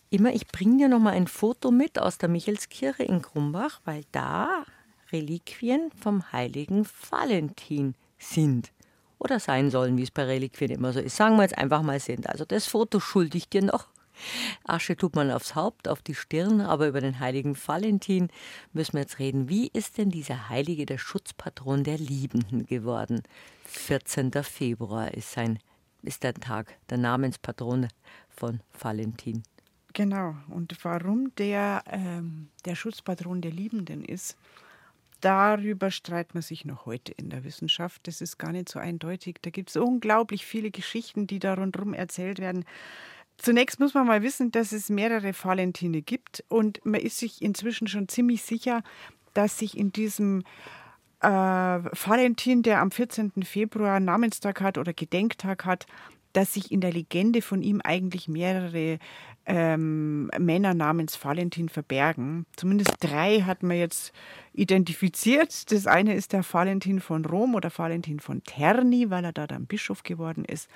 immer, ich bringe dir noch mal ein Foto mit aus der Michelskirche in Grumbach, weil da Reliquien vom heiligen Valentin sind. Oder sein sollen, wie es bei Reliquien immer so ist. Sagen wir jetzt einfach mal sind. Also das Foto schulde ich dir noch. Asche tut man aufs Haupt, auf die Stirn, aber über den heiligen Valentin müssen wir jetzt reden. Wie ist denn dieser Heilige der Schutzpatron der Liebenden geworden? 14. Februar ist sein ist der Tag, der Namenspatron von Valentin. Genau. Und warum der ähm, der Schutzpatron der Liebenden ist, darüber streitet man sich noch heute in der Wissenschaft. Das ist gar nicht so eindeutig. Da gibt es unglaublich viele Geschichten, die da rundherum erzählt werden. Zunächst muss man mal wissen, dass es mehrere Valentine gibt und man ist sich inzwischen schon ziemlich sicher, dass sich in diesem äh, Valentin, der am 14. Februar Namenstag hat oder Gedenktag hat, dass sich in der Legende von ihm eigentlich mehrere ähm, Männer namens Valentin verbergen. Zumindest drei hat man jetzt identifiziert. Das eine ist der Valentin von Rom oder Valentin von Terni, weil er da dann Bischof geworden ist.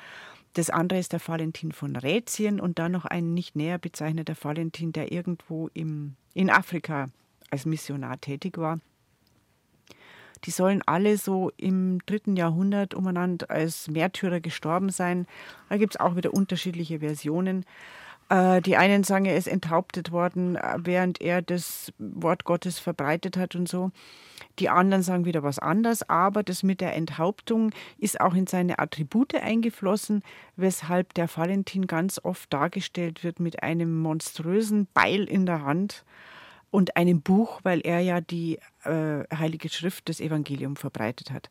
Das andere ist der Valentin von Rätien und dann noch ein nicht näher bezeichneter Valentin, der irgendwo im, in Afrika als Missionar tätig war. Die sollen alle so im dritten Jahrhundert umeinander als Märtyrer gestorben sein. Da gibt es auch wieder unterschiedliche Versionen. Äh, die einen sagen, er ist enthauptet worden, äh, während er das Wort Gottes verbreitet hat und so. Die anderen sagen wieder was anderes, aber das mit der Enthauptung ist auch in seine Attribute eingeflossen, weshalb der Valentin ganz oft dargestellt wird mit einem monströsen Beil in der Hand und einem Buch, weil er ja die äh, Heilige Schrift, das Evangelium verbreitet hat.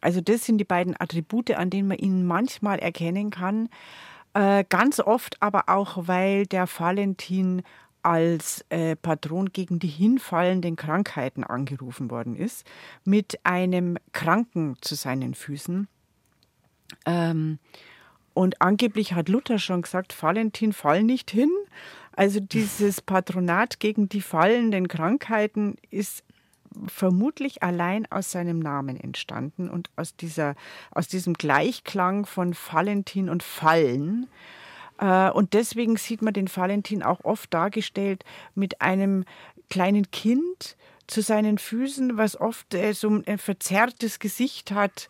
Also das sind die beiden Attribute, an denen man ihn manchmal erkennen kann. Äh, ganz oft aber auch, weil der Valentin als äh, Patron gegen die hinfallenden Krankheiten angerufen worden ist, mit einem Kranken zu seinen Füßen. Ähm, und angeblich hat Luther schon gesagt, Valentin, fall nicht hin. Also dieses Patronat gegen die fallenden Krankheiten ist vermutlich allein aus seinem Namen entstanden und aus, dieser, aus diesem Gleichklang von Valentin und Fallen. Äh, und deswegen sieht man den Valentin auch oft dargestellt mit einem kleinen Kind zu seinen Füßen, was oft äh, so ein verzerrtes Gesicht hat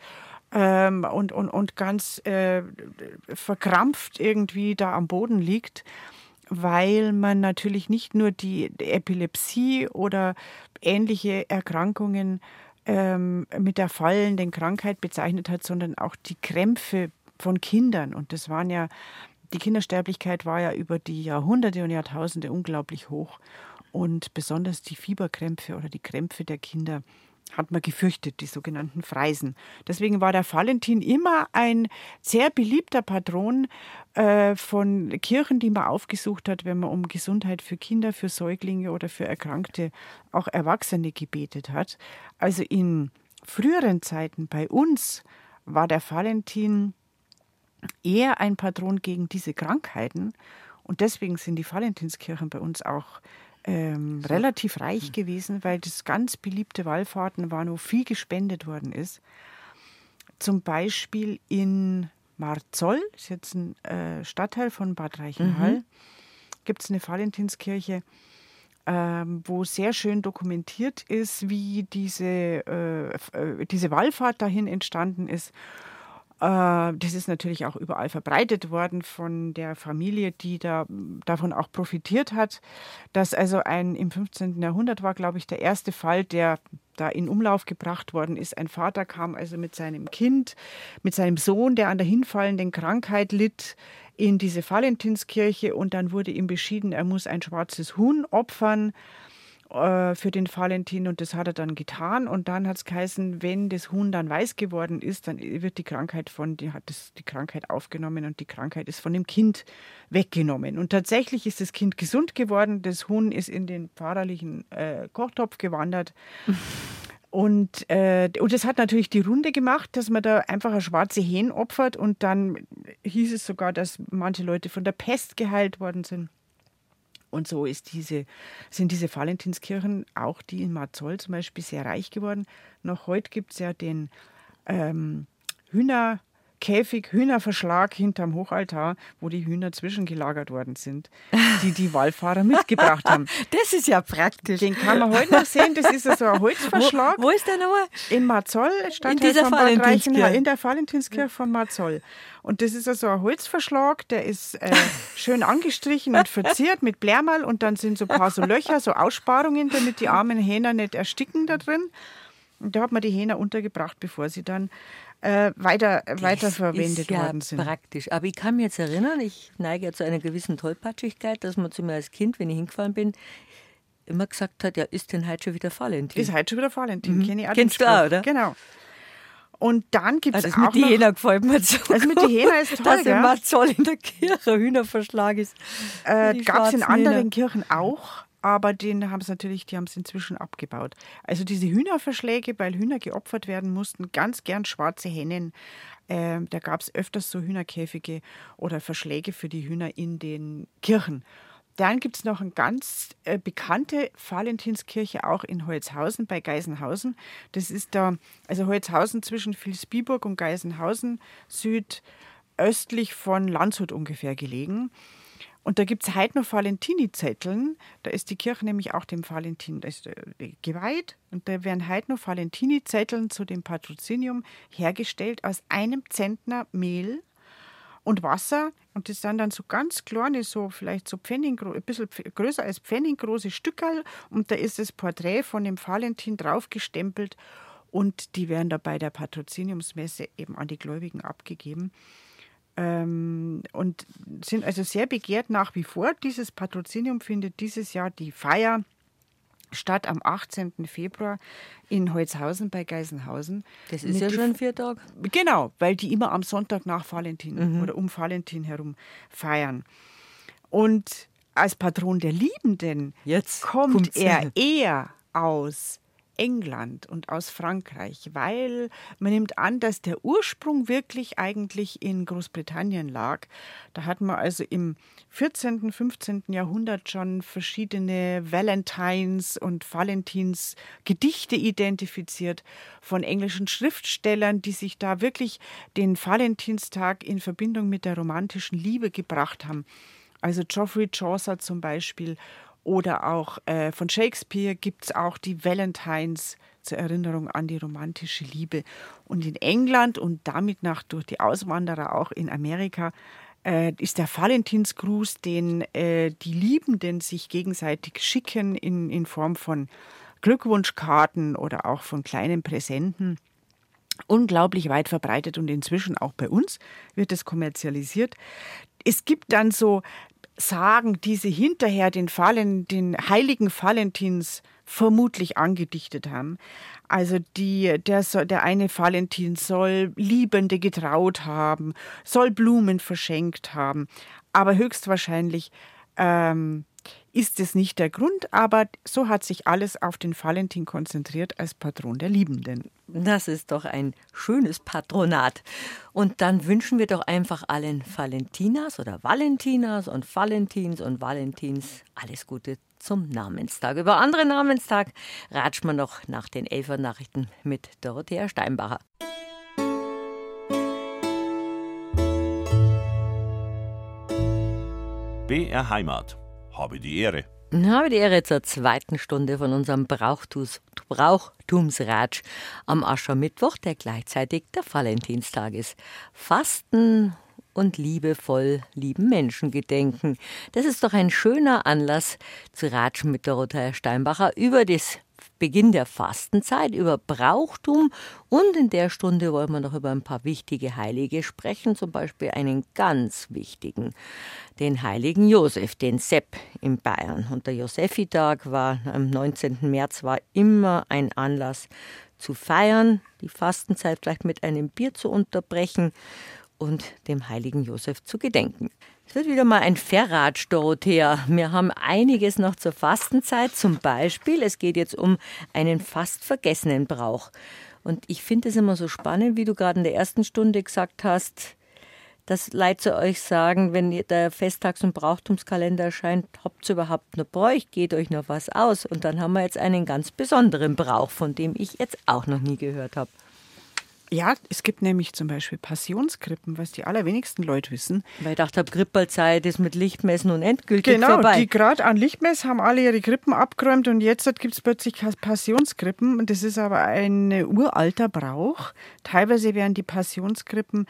ähm, und, und, und ganz äh, verkrampft irgendwie da am Boden liegt weil man natürlich nicht nur die Epilepsie oder ähnliche Erkrankungen ähm, mit der fallenden Krankheit bezeichnet hat, sondern auch die Krämpfe von Kindern. Und das waren ja die Kindersterblichkeit war ja über die Jahrhunderte und Jahrtausende unglaublich hoch. Und besonders die Fieberkrämpfe oder die Krämpfe der Kinder hat man gefürchtet, die sogenannten Freisen. Deswegen war der Valentin immer ein sehr beliebter Patron äh, von Kirchen, die man aufgesucht hat, wenn man um Gesundheit für Kinder, für Säuglinge oder für Erkrankte, auch Erwachsene gebetet hat. Also in früheren Zeiten bei uns war der Valentin eher ein Patron gegen diese Krankheiten. Und deswegen sind die Valentinskirchen bei uns auch ähm, so. relativ reich gewesen, weil das ganz beliebte Wallfahrten waren, wo viel gespendet worden ist. Zum Beispiel in Marzoll, das ist jetzt ein äh, Stadtteil von Bad Reichenhall, mhm. gibt es eine Valentinskirche, ähm, wo sehr schön dokumentiert ist, wie diese, äh, äh diese Wallfahrt dahin entstanden ist das ist natürlich auch überall verbreitet worden von der Familie, die da davon auch profitiert hat. Dass also ein im 15. Jahrhundert war, glaube ich, der erste Fall, der da in Umlauf gebracht worden ist. Ein Vater kam also mit seinem Kind, mit seinem Sohn, der an der hinfallenden Krankheit litt, in diese Valentinskirche und dann wurde ihm beschieden, er muss ein schwarzes Huhn opfern äh, für den Valentin und das hat er dann getan und dann hat es geheißen, wenn das Huhn dann weiß geworden ist, dann wird die Krankheit von, die hat das, die Krankheit aufgenommen und die Krankheit ist von dem Kind weggenommen. Und tatsächlich ist das Kind gesund geworden, das Huhn ist in den pfarrerlichen äh, Kochtopf gewandert. Und, äh, und das hat natürlich die Runde gemacht, dass man da einfach eine schwarze Hähn opfert und dann hieß es sogar, dass manche Leute von der Pest geheilt worden sind. Und so ist diese, sind diese Valentinskirchen, auch die in Marzoll zum Beispiel, sehr reich geworden. Noch heute gibt es ja den ähm, Hühner, Käfig, Hühnerverschlag hinterm Hochaltar, wo die Hühner zwischengelagert worden sind, die die Wallfahrer mitgebracht haben. Das ist ja praktisch. Den kann man heute noch sehen. Das ist so ein Holzverschlag. Wo, wo ist der nochmal? In Marzoll, Stadtteil in dieser von Bad Reichenhall, in der Valentinskirche von Marzoll. Und das ist also ein Holzverschlag, der ist äh, schön angestrichen und verziert mit Blärmal und dann sind so ein paar so Löcher, so Aussparungen, damit die armen Hähner nicht ersticken da drin. Und da hat man die Hähner untergebracht, bevor sie dann äh, weiter, das weiterverwendet ist ja worden sind. praktisch. Aber ich kann mich jetzt erinnern, ich neige ja zu einer gewissen Tollpatschigkeit, dass man zu mir als Kind, wenn ich hingefahren bin, immer gesagt hat, ja, ist denn heute schon wieder Valentin? Ist heute schon wieder Valentin, mhm. kenne ich auch Kennst du auch, oder? Genau. Und dann gibt es also auch mit die noch... Hähner gefällt mir so Also mit die Hähner ist toll, Dass gell? immer Zoll in der Kirche Hühnerverschlag ist. Äh, Gab es in anderen Hähner. Kirchen auch, aber den haben es natürlich, die haben es inzwischen abgebaut. Also diese Hühnerverschläge, weil Hühner geopfert werden mussten, ganz gern schwarze Hennen. Ähm, da gab es öfters so Hühnerkäfige oder Verschläge für die Hühner in den Kirchen. Dann gibt es noch eine ganz äh, bekannte Valentinskirche auch in Holzhausen bei Geisenhausen. Das ist da, also Holzhausen zwischen Vilsbiburg und Geisenhausen, südöstlich von Landshut ungefähr gelegen. Und da gibt es heute noch Valentini-Zetteln. Da ist die Kirche nämlich auch dem Valentin äh, geweiht. Und da werden heute noch Valentini-Zetteln zu dem Patrozinium hergestellt aus einem Zentner Mehl und Wasser. Und das sind dann so ganz kleine, so vielleicht so Pfennig, ein bisschen größer als Pfennig große Stückerl. Und da ist das Porträt von dem Valentin draufgestempelt. Und die werden da bei der Patroziniumsmesse eben an die Gläubigen abgegeben ähm, und sind also sehr begehrt nach wie vor. Dieses Patrozinium findet dieses Jahr die Feier statt am 18. Februar in Holzhausen bei Geisenhausen. Das ist Mit ja schon vier Tage. Genau, weil die immer am Sonntag nach Valentin oder um Valentin herum feiern. Und als Patron der Liebenden Jetzt kommt er eher aus England und aus Frankreich, weil man nimmt an, dass der Ursprung wirklich eigentlich in Großbritannien lag. Da hat man also im 14., 15. Jahrhundert schon verschiedene Valentines und Valentins Gedichte identifiziert von englischen Schriftstellern, die sich da wirklich den Valentinstag in Verbindung mit der romantischen Liebe gebracht haben. Also Geoffrey Chaucer zum Beispiel oder auch äh, von Shakespeare gibt es auch die Valentines zur Erinnerung an die romantische Liebe. Und in England und damit nach durch die Auswanderer auch in Amerika äh, ist der Valentinsgruß, den äh, die Liebenden sich gegenseitig schicken in, in Form von Glückwunschkarten oder auch von kleinen Präsenten unglaublich weit verbreitet und inzwischen auch bei uns wird es kommerzialisiert. Es gibt dann so Sagen, die sie hinterher den, Valen, den heiligen Valentins vermutlich angedichtet haben. Also die, der, der eine Valentin soll Liebende getraut haben, soll Blumen verschenkt haben, aber höchstwahrscheinlich ähm, ist es nicht der Grund, aber so hat sich alles auf den Valentin konzentriert als Patron der Liebenden. Das ist doch ein schönes Patronat. Und dann wünschen wir doch einfach allen Valentinas oder Valentinas und Valentins und Valentins alles Gute zum Namenstag. Über andere Namenstag ratscht man noch nach den Elfer Nachrichten mit Dorothea Steinbacher. BR Heimat. Habe die Ehre. Habe die Ehre zur zweiten Stunde von unserem Brauchtus, Brauchtumsratsch am Aschermittwoch, der gleichzeitig der Valentinstag ist. Fasten und liebevoll lieben Menschen gedenken. Das ist doch ein schöner Anlass zu ratschen mit Dorothea Steinbacher über das Beginn der Fastenzeit, über Brauchtum und in der Stunde wollen wir noch über ein paar wichtige Heilige sprechen, zum Beispiel einen ganz wichtigen, den heiligen Josef, den Sepp in Bayern. Und der Josefitag war am 19. März war immer ein Anlass zu feiern, die Fastenzeit vielleicht mit einem Bier zu unterbrechen und dem heiligen Josef zu gedenken. Es wird wieder mal ein Verratsch, Dorothea. Wir haben einiges noch zur Fastenzeit. Zum Beispiel, es geht jetzt um einen fast vergessenen Brauch. Und ich finde es immer so spannend, wie du gerade in der ersten Stunde gesagt hast, dass Leute euch sagen, wenn der Festtags- und Brauchtumskalender erscheint, habt ihr überhaupt noch Bräuch, geht euch noch was aus? Und dann haben wir jetzt einen ganz besonderen Brauch, von dem ich jetzt auch noch nie gehört habe. Ja, es gibt nämlich zum Beispiel Passionskrippen, was die allerwenigsten Leute wissen. Weil ich dachte, Krippelzeit ist mit Lichtmessen und endgültig genau, vorbei. Genau, die gerade an Lichtmess haben alle ihre Krippen abgeräumt und jetzt gibt es plötzlich Passionskrippen. Und das ist aber ein uralter Brauch. Teilweise werden die Passionskrippen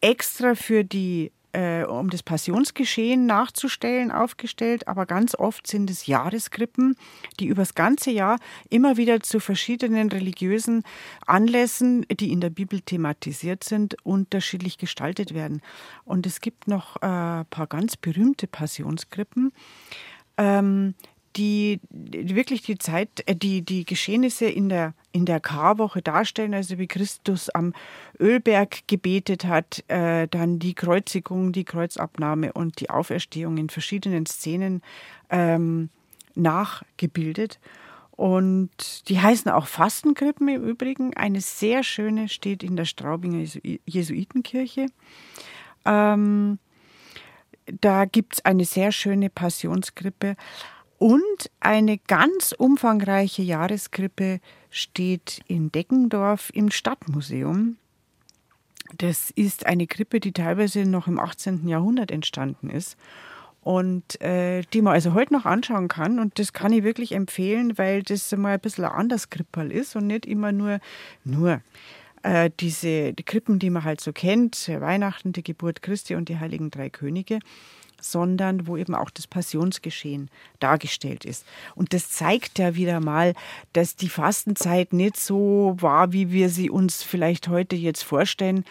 extra für die äh, um das Passionsgeschehen nachzustellen, aufgestellt, aber ganz oft sind es Jahreskrippen, die übers ganze Jahr immer wieder zu verschiedenen religiösen Anlässen, die in der Bibel thematisiert sind, unterschiedlich gestaltet werden. Und es gibt noch äh, ein paar ganz berühmte Passionskrippen. Ähm, die, wirklich die Zeit, äh, die, die Geschehnisse in der, in der Karwoche darstellen, also wie Christus am Ölberg gebetet hat, äh, dann die Kreuzigung, die Kreuzabnahme und die Auferstehung in verschiedenen Szenen ähm, nachgebildet. Und die heißen auch Fastenkrippen im Übrigen. Eine sehr schöne steht in der Straubinger Jesuitenkirche. Ähm, da gibt es eine sehr schöne Passionskrippe. Und eine ganz umfangreiche Jahreskrippe steht in Deckendorf im Stadtmuseum. Das ist eine Krippe, die teilweise noch im 18. Jahrhundert entstanden ist und äh, die man also heute noch anschauen kann. Und das kann ich wirklich empfehlen, weil das mal ein bisschen ein anderes Krippel ist und nicht immer nur, nur äh, diese die Krippen, die man halt so kennt, Weihnachten, die Geburt Christi und die Heiligen Drei Könige, sondern wo eben auch das Passionsgeschehen dargestellt ist. Und das zeigt ja wieder mal, dass die Fastenzeit nicht so war, wie wir sie uns vielleicht heute jetzt vorstellen.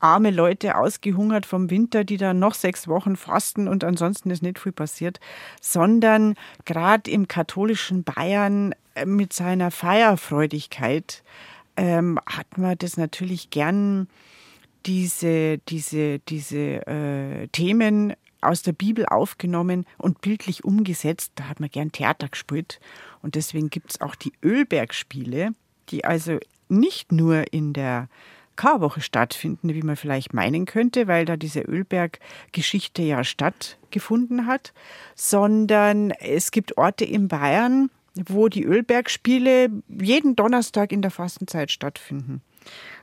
Arme Leute ausgehungert vom Winter, die dann noch sechs Wochen fasten und ansonsten ist nicht viel passiert, sondern gerade im katholischen Bayern äh, mit seiner Feierfreudigkeit ähm, hat man das natürlich gern diese, diese, diese äh, Themen aus der Bibel aufgenommen und bildlich umgesetzt. Da hat man gern Theater gespielt. Und deswegen gibt es auch die Ölbergspiele, die also nicht nur in der Karwoche stattfinden, wie man vielleicht meinen könnte, weil da diese Ölberg-Geschichte ja stattgefunden hat, sondern es gibt Orte in Bayern, wo die Ölbergspiele jeden Donnerstag in der Fastenzeit stattfinden.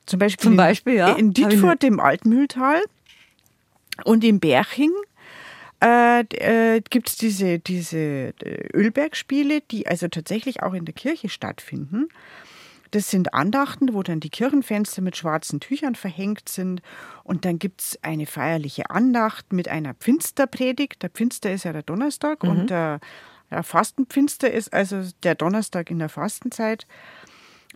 Zum Beispiel, Zum Beispiel ja. in Dietfurt im Altmühltal und in Berching äh, äh, gibt es diese, diese äh, Ölbergspiele, die also tatsächlich auch in der Kirche stattfinden. Das sind Andachten, wo dann die Kirchenfenster mit schwarzen Tüchern verhängt sind. Und dann gibt es eine feierliche Andacht mit einer Pfinsterpredigt. Der Pfinster ist ja der Donnerstag mhm. und der, der Fastenpfinster ist also der Donnerstag in der Fastenzeit.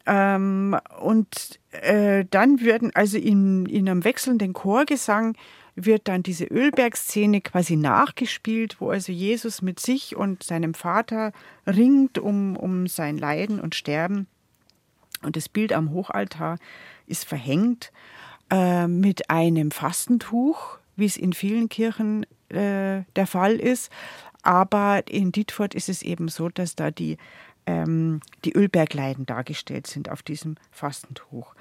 Ähm, und äh, dann werden also in, in einem wechselnden Chorgesang wird dann diese Ölbergszene quasi nachgespielt, wo also Jesus mit sich und seinem Vater ringt um, um sein Leiden und Sterben. Und das Bild am Hochaltar ist verhängt äh, mit einem Fastentuch, wie es in vielen Kirchen äh, der Fall ist. Aber in Dietfurt ist es eben so, dass da die, ähm, die Ölbergleiden dargestellt sind auf diesem Fastentuch.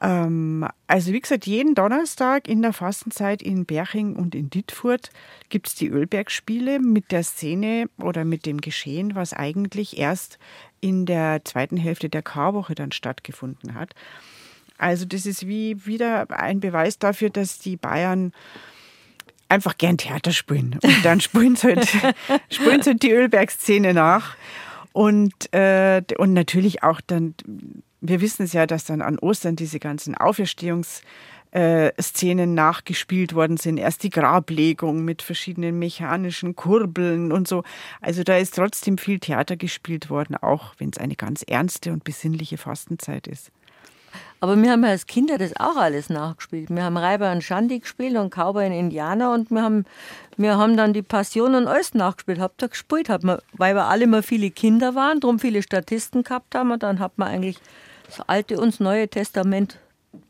Ähm, also wie gesagt, jeden Donnerstag in der Fastenzeit in Berching und in Dietfurt gibt es die Ölbergspiele mit der Szene oder mit dem Geschehen, was eigentlich erst in der zweiten Hälfte der Karwoche dann stattgefunden hat. Also das ist wie wieder ein Beweis dafür, dass die Bayern einfach gern Theater spielen. Und dann spielen sie halt, spielen sie halt die Ölbergszene nach. Und, äh, und natürlich auch dann wir wissen es ja, dass dann an Ostern diese ganzen Auferstehungs- Szenen nachgespielt worden sind. Erst die Grablegung mit verschiedenen mechanischen Kurbeln und so. Also da ist trotzdem viel Theater gespielt worden, auch wenn es eine ganz ernste und besinnliche Fastenzeit ist. Aber wir haben ja als Kinder das auch alles nachgespielt. Wir haben Reiber und Schandi gespielt und Cowboy und Indianer und wir haben, wir haben dann die Passion und alles nachgespielt. Habt ihr gespielt? Hat man, weil wir alle immer viele Kinder waren, darum viele Statisten gehabt haben und dann hat man eigentlich das Alte und das Neue Testament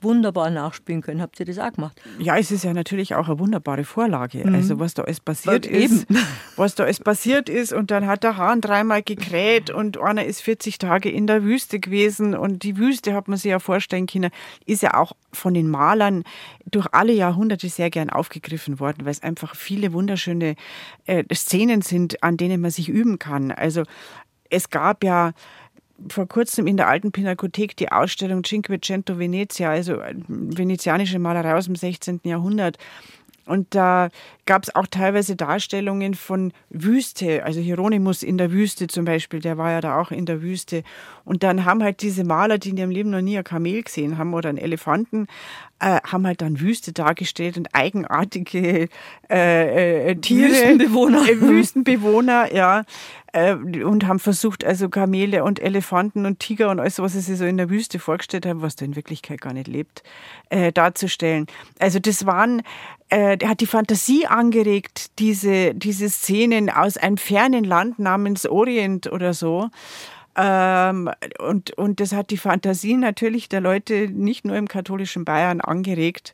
wunderbar nachspielen können. Habt ihr das auch gemacht? Ja, es ist ja natürlich auch eine wunderbare Vorlage. Mhm. Also was da alles passiert und ist, eben. was da alles passiert ist und dann hat der Hahn dreimal gekräht und einer ist 40 Tage in der Wüste gewesen und die Wüste hat man sich ja vorstellen können, ist ja auch von den Malern durch alle Jahrhunderte sehr gern aufgegriffen worden, weil es einfach viele wunderschöne äh, Szenen sind, an denen man sich üben kann. Also es gab ja vor kurzem in der alten Pinakothek die Ausstellung Cinquecento Venezia, also äh, venezianische Malerei aus dem 16. Jahrhundert. Und da gab es auch teilweise Darstellungen von Wüste, also Hieronymus in der Wüste zum Beispiel, der war ja da auch in der Wüste. Und dann haben halt diese Maler, die in ihrem Leben noch nie ein Kamel gesehen haben oder einen Elefanten, äh, haben halt dann Wüste dargestellt und eigenartige äh, äh, Tiere. Wüstenbewohner. Äh, Wüstenbewohner, ja. Äh, und haben versucht, also Kamele und Elefanten und Tiger und alles, was sie sich so in der Wüste vorgestellt haben, was da in Wirklichkeit gar nicht lebt, äh, darzustellen. Also das waren, äh, der hat die Fantasie angeregt, diese, diese Szenen aus einem fernen Land namens Orient oder so. Ähm, und, und das hat die Fantasie natürlich der Leute nicht nur im katholischen Bayern angeregt.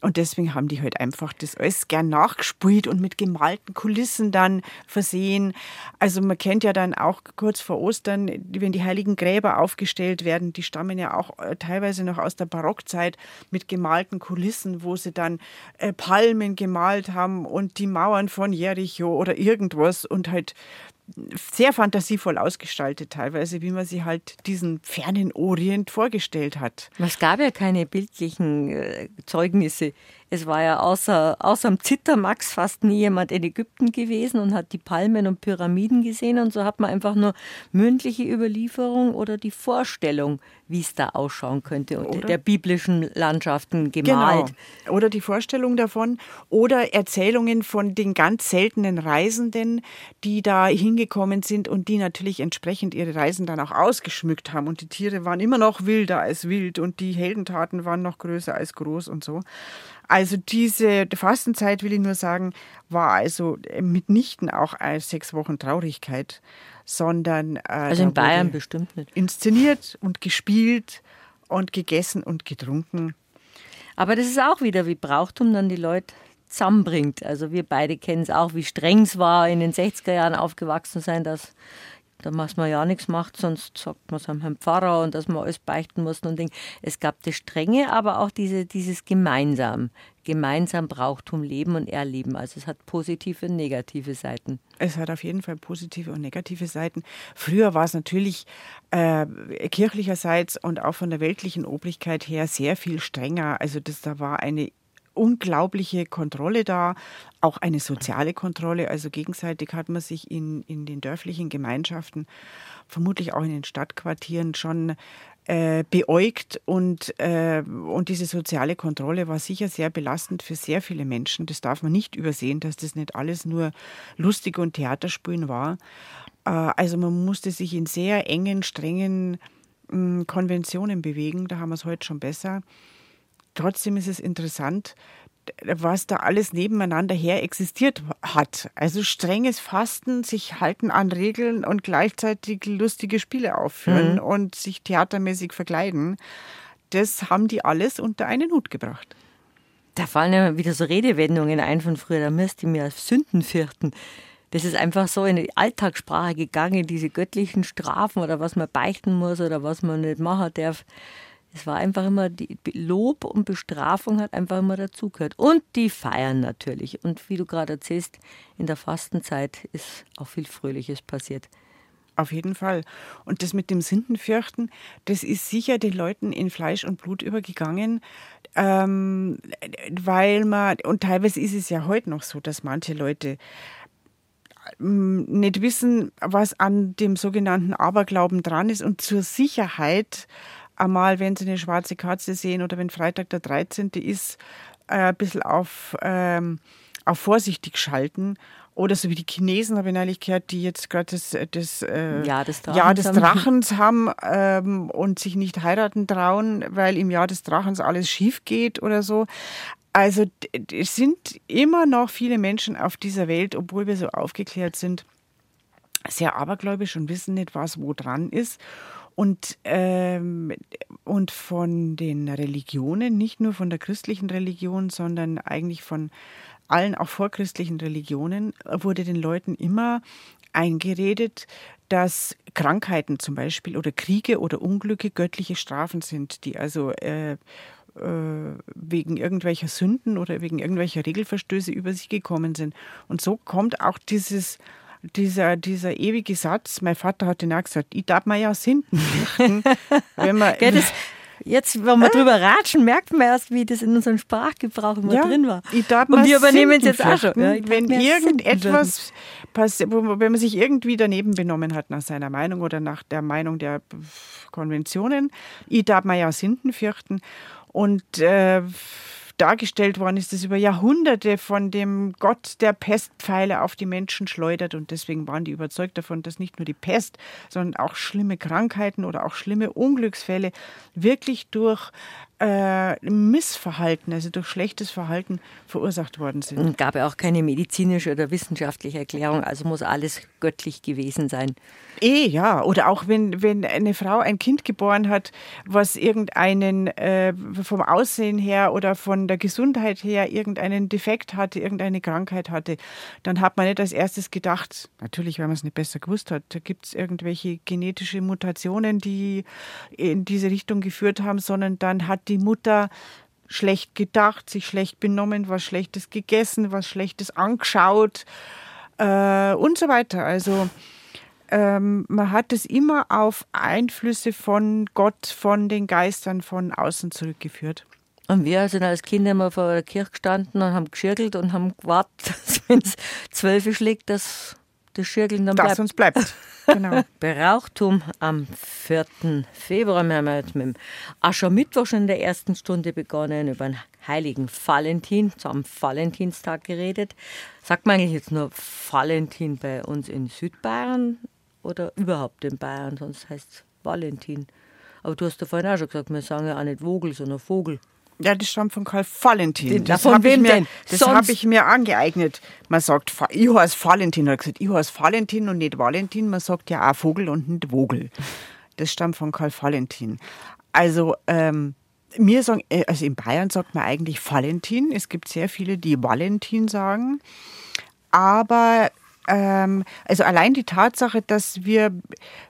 Und deswegen haben die halt einfach das alles gern nachgespielt und mit gemalten Kulissen dann versehen. Also man kennt ja dann auch kurz vor Ostern, wenn die heiligen Gräber aufgestellt werden, die stammen ja auch äh, teilweise noch aus der Barockzeit mit gemalten Kulissen, wo sie dann äh, Palmen gemalt haben und die Mauern von Jericho oder irgendwas und halt sehr fantasievoll ausgestaltet teilweise, wie man sich halt diesen fernen Orient vorgestellt hat. Es gab ja keine bildlichen äh, Zeugnisse. Es war ja außer, außer dem Zittermax fast nie jemand in Ägypten gewesen und hat die Palmen und Pyramiden gesehen. Und so hat man einfach nur mündliche Überlieferung oder die Vorstellung, wie es da ausschauen könnte, oder der biblischen Landschaften gemalt. Genau. Oder die Vorstellung davon oder Erzählungen von den ganz seltenen Reisenden, die da hingekommen sind und die natürlich entsprechend ihre Reisen dann auch ausgeschmückt haben. Und die Tiere waren immer noch wilder als wild und die Heldentaten waren noch größer als groß und so. Also diese Fastenzeit, will ich nur sagen, war also mitnichten auch sechs Wochen Traurigkeit, sondern... Äh, also in Bayern bestimmt nicht. Inszeniert und gespielt und gegessen und getrunken. Aber das ist auch wieder, wie Brauchtum dann die Leute zusammenbringt. Also wir beide kennen es auch, wie streng es war, in den 60er Jahren aufgewachsen sein, dass dass man ja nichts macht, sonst sagt man es am Herrn Pfarrer und dass man alles beichten muss und Ding. Es gab das Strenge, aber auch diese, dieses Gemeinsam. Gemeinsam Brauchtum leben und erleben. Also es hat positive und negative Seiten. Es hat auf jeden Fall positive und negative Seiten. Früher war es natürlich äh, kirchlicherseits und auch von der weltlichen Obrigkeit her sehr viel strenger. Also das, da war eine unglaubliche Kontrolle da, auch eine soziale Kontrolle. Also gegenseitig hat man sich in, in den dörflichen Gemeinschaften, vermutlich auch in den Stadtquartieren schon äh, beäugt und, äh, und diese soziale Kontrolle war sicher sehr belastend für sehr viele Menschen. Das darf man nicht übersehen, dass das nicht alles nur lustig und Theaterspielen war. Äh, also man musste sich in sehr engen, strengen mh, hm, Konventionen bewegen. Da haben wir es heute schon besser. Trotzdem ist es interessant, was da alles nebeneinander her existiert hat. Also strenges Fasten, sich halten an Regeln und gleichzeitig lustige Spiele aufführen mhm. und sich theatermäßig verkleiden. Das haben die alles unter einen Hut gebracht. Da fallen ja wieder so Redewendungen ein von früher, da müsst ihr mir als Sünden fürchten. Das ist einfach so in die Alltagssprache gegangen, diese göttlichen Strafen oder was man beichten muss oder was man nicht machen darf. Es war einfach immer, die Lob und Bestrafung hat einfach immer dazugehört. Und die Feiern natürlich. Und wie du gerade erzählst, in der Fastenzeit ist auch viel Fröhliches passiert. Auf jeden Fall. Und das mit dem Sündenfürchten, das ist sicher den Leuten in Fleisch und Blut übergegangen, ähm, weil man, und teilweise ist es ja heute noch so, dass manche Leute ähm, nicht wissen, was an dem sogenannten Aberglauben dran ist und zur Sicherheit einmal, wenn Sie eine schwarze Katze sehen oder wenn Freitag der 13. ist, äh, ein bisschen auf, ähm, auf vorsichtig schalten. Oder so wie die Chinesen, habe ich neulich gehört, die jetzt gerade das, das äh, Jahr des Drachens, Jahr des Drachens haben, ähm, und sich nicht heiraten trauen, weil im Jahr des Drachens alles schief geht oder so. Also es sind immer noch viele Menschen auf dieser Welt, obwohl wir so aufgeklärt sind, sehr abergläubisch und wissen nicht, was wo dran ist. Und, ähm, und von den Religionen, nicht nur von der christlichen Religion, sondern eigentlich von allen auch vorchristlichen Religionen, wurde den Leuten immer eingeredet, dass Krankheiten zum Beispiel oder Kriege oder Unglücke göttliche Strafen sind, die also äh, äh, wegen irgendwelcher Sünden oder wegen irgendwelcher Regelverstöße über sich gekommen sind. Und so kommt auch dieses dieser, dieser ewige Satz, mein Vater hat den auch gesagt, ich darf mir ja Sünden wenn man, Gell, das, Jetzt, wenn wir äh? drüber ratschen, merkt man erst, wie das in unserem Sprachgebrauch immer ja, drin war. Und wir übernehmen es jetzt auch schon. Ja, wenn irgendetwas passiert, wenn man sich irgendwie daneben benommen hat nach seiner Meinung oder nach der Meinung der Konventionen, ich darf mir ja Sünden fürchten. Und äh, dargestellt worden ist, das über Jahrhunderte von dem Gott der Pestpfeile auf die Menschen schleudert. Und deswegen waren die überzeugt davon, dass nicht nur die Pest, sondern auch schlimme Krankheiten oder auch schlimme Unglücksfälle wirklich durch äh, Missverhalten, also durch schlechtes Verhalten verursacht worden sind. Und gab ja auch keine medizinische oder wissenschaftliche Erklärung, also muss alles göttlich gewesen sein. Eh, ja. Oder auch wenn, wenn eine Frau ein Kind geboren hat, was irgendeinen äh, vom Aussehen her oder von der Gesundheit her irgendeinen Defekt hatte, irgendeine Krankheit hatte, dann hat man nicht als erstes gedacht, natürlich, weil man es nicht besser gewusst hat, da gibt es irgendwelche genetische Mutationen, die in diese Richtung geführt haben, sondern dann hat die Mutter schlecht gedacht, sich schlecht benommen, was Schlechtes gegessen, was Schlechtes angeschaut äh, und so weiter. Also ähm, man hat es immer auf Einflüsse von Gott, von den Geistern von außen zurückgeführt. Und wir sind als Kinder immer vor der Kirche gestanden und haben geschirkelt und haben gewartet, dass wenn es zwölf schlägt, dass das Schirkeln dann bleibt. Dass uns bleibt. Genau. Brauchtum am 4. Februar. Wir haben jetzt mit dem Aschermittwoch schon in der ersten Stunde begonnen, über den heiligen Valentin, am Valentinstag geredet. Sagt man eigentlich jetzt nur Valentin bei uns in Südbayern oder überhaupt in Bayern? Sonst heißt es Valentin. Aber du hast ja vorhin auch schon gesagt, wir sagen ja auch nicht Vogel, sondern Vogel. Ja, das stammt von Karl Valentin. Das habe ich, mir, hab ich mir angeeignet. Man sagt, ich heiße Valentin. Er hat gesagt, ich heiße Valentin und nicht Valentin. Man sagt ja auch Vogel und nicht Vogel. Das stammt von Karl Valentin. Also, ähm, mir sagen, äh, also in Bayern sagt man eigentlich Valentin. Es gibt sehr viele, die Valentin sagen. Aber also allein die Tatsache, dass wir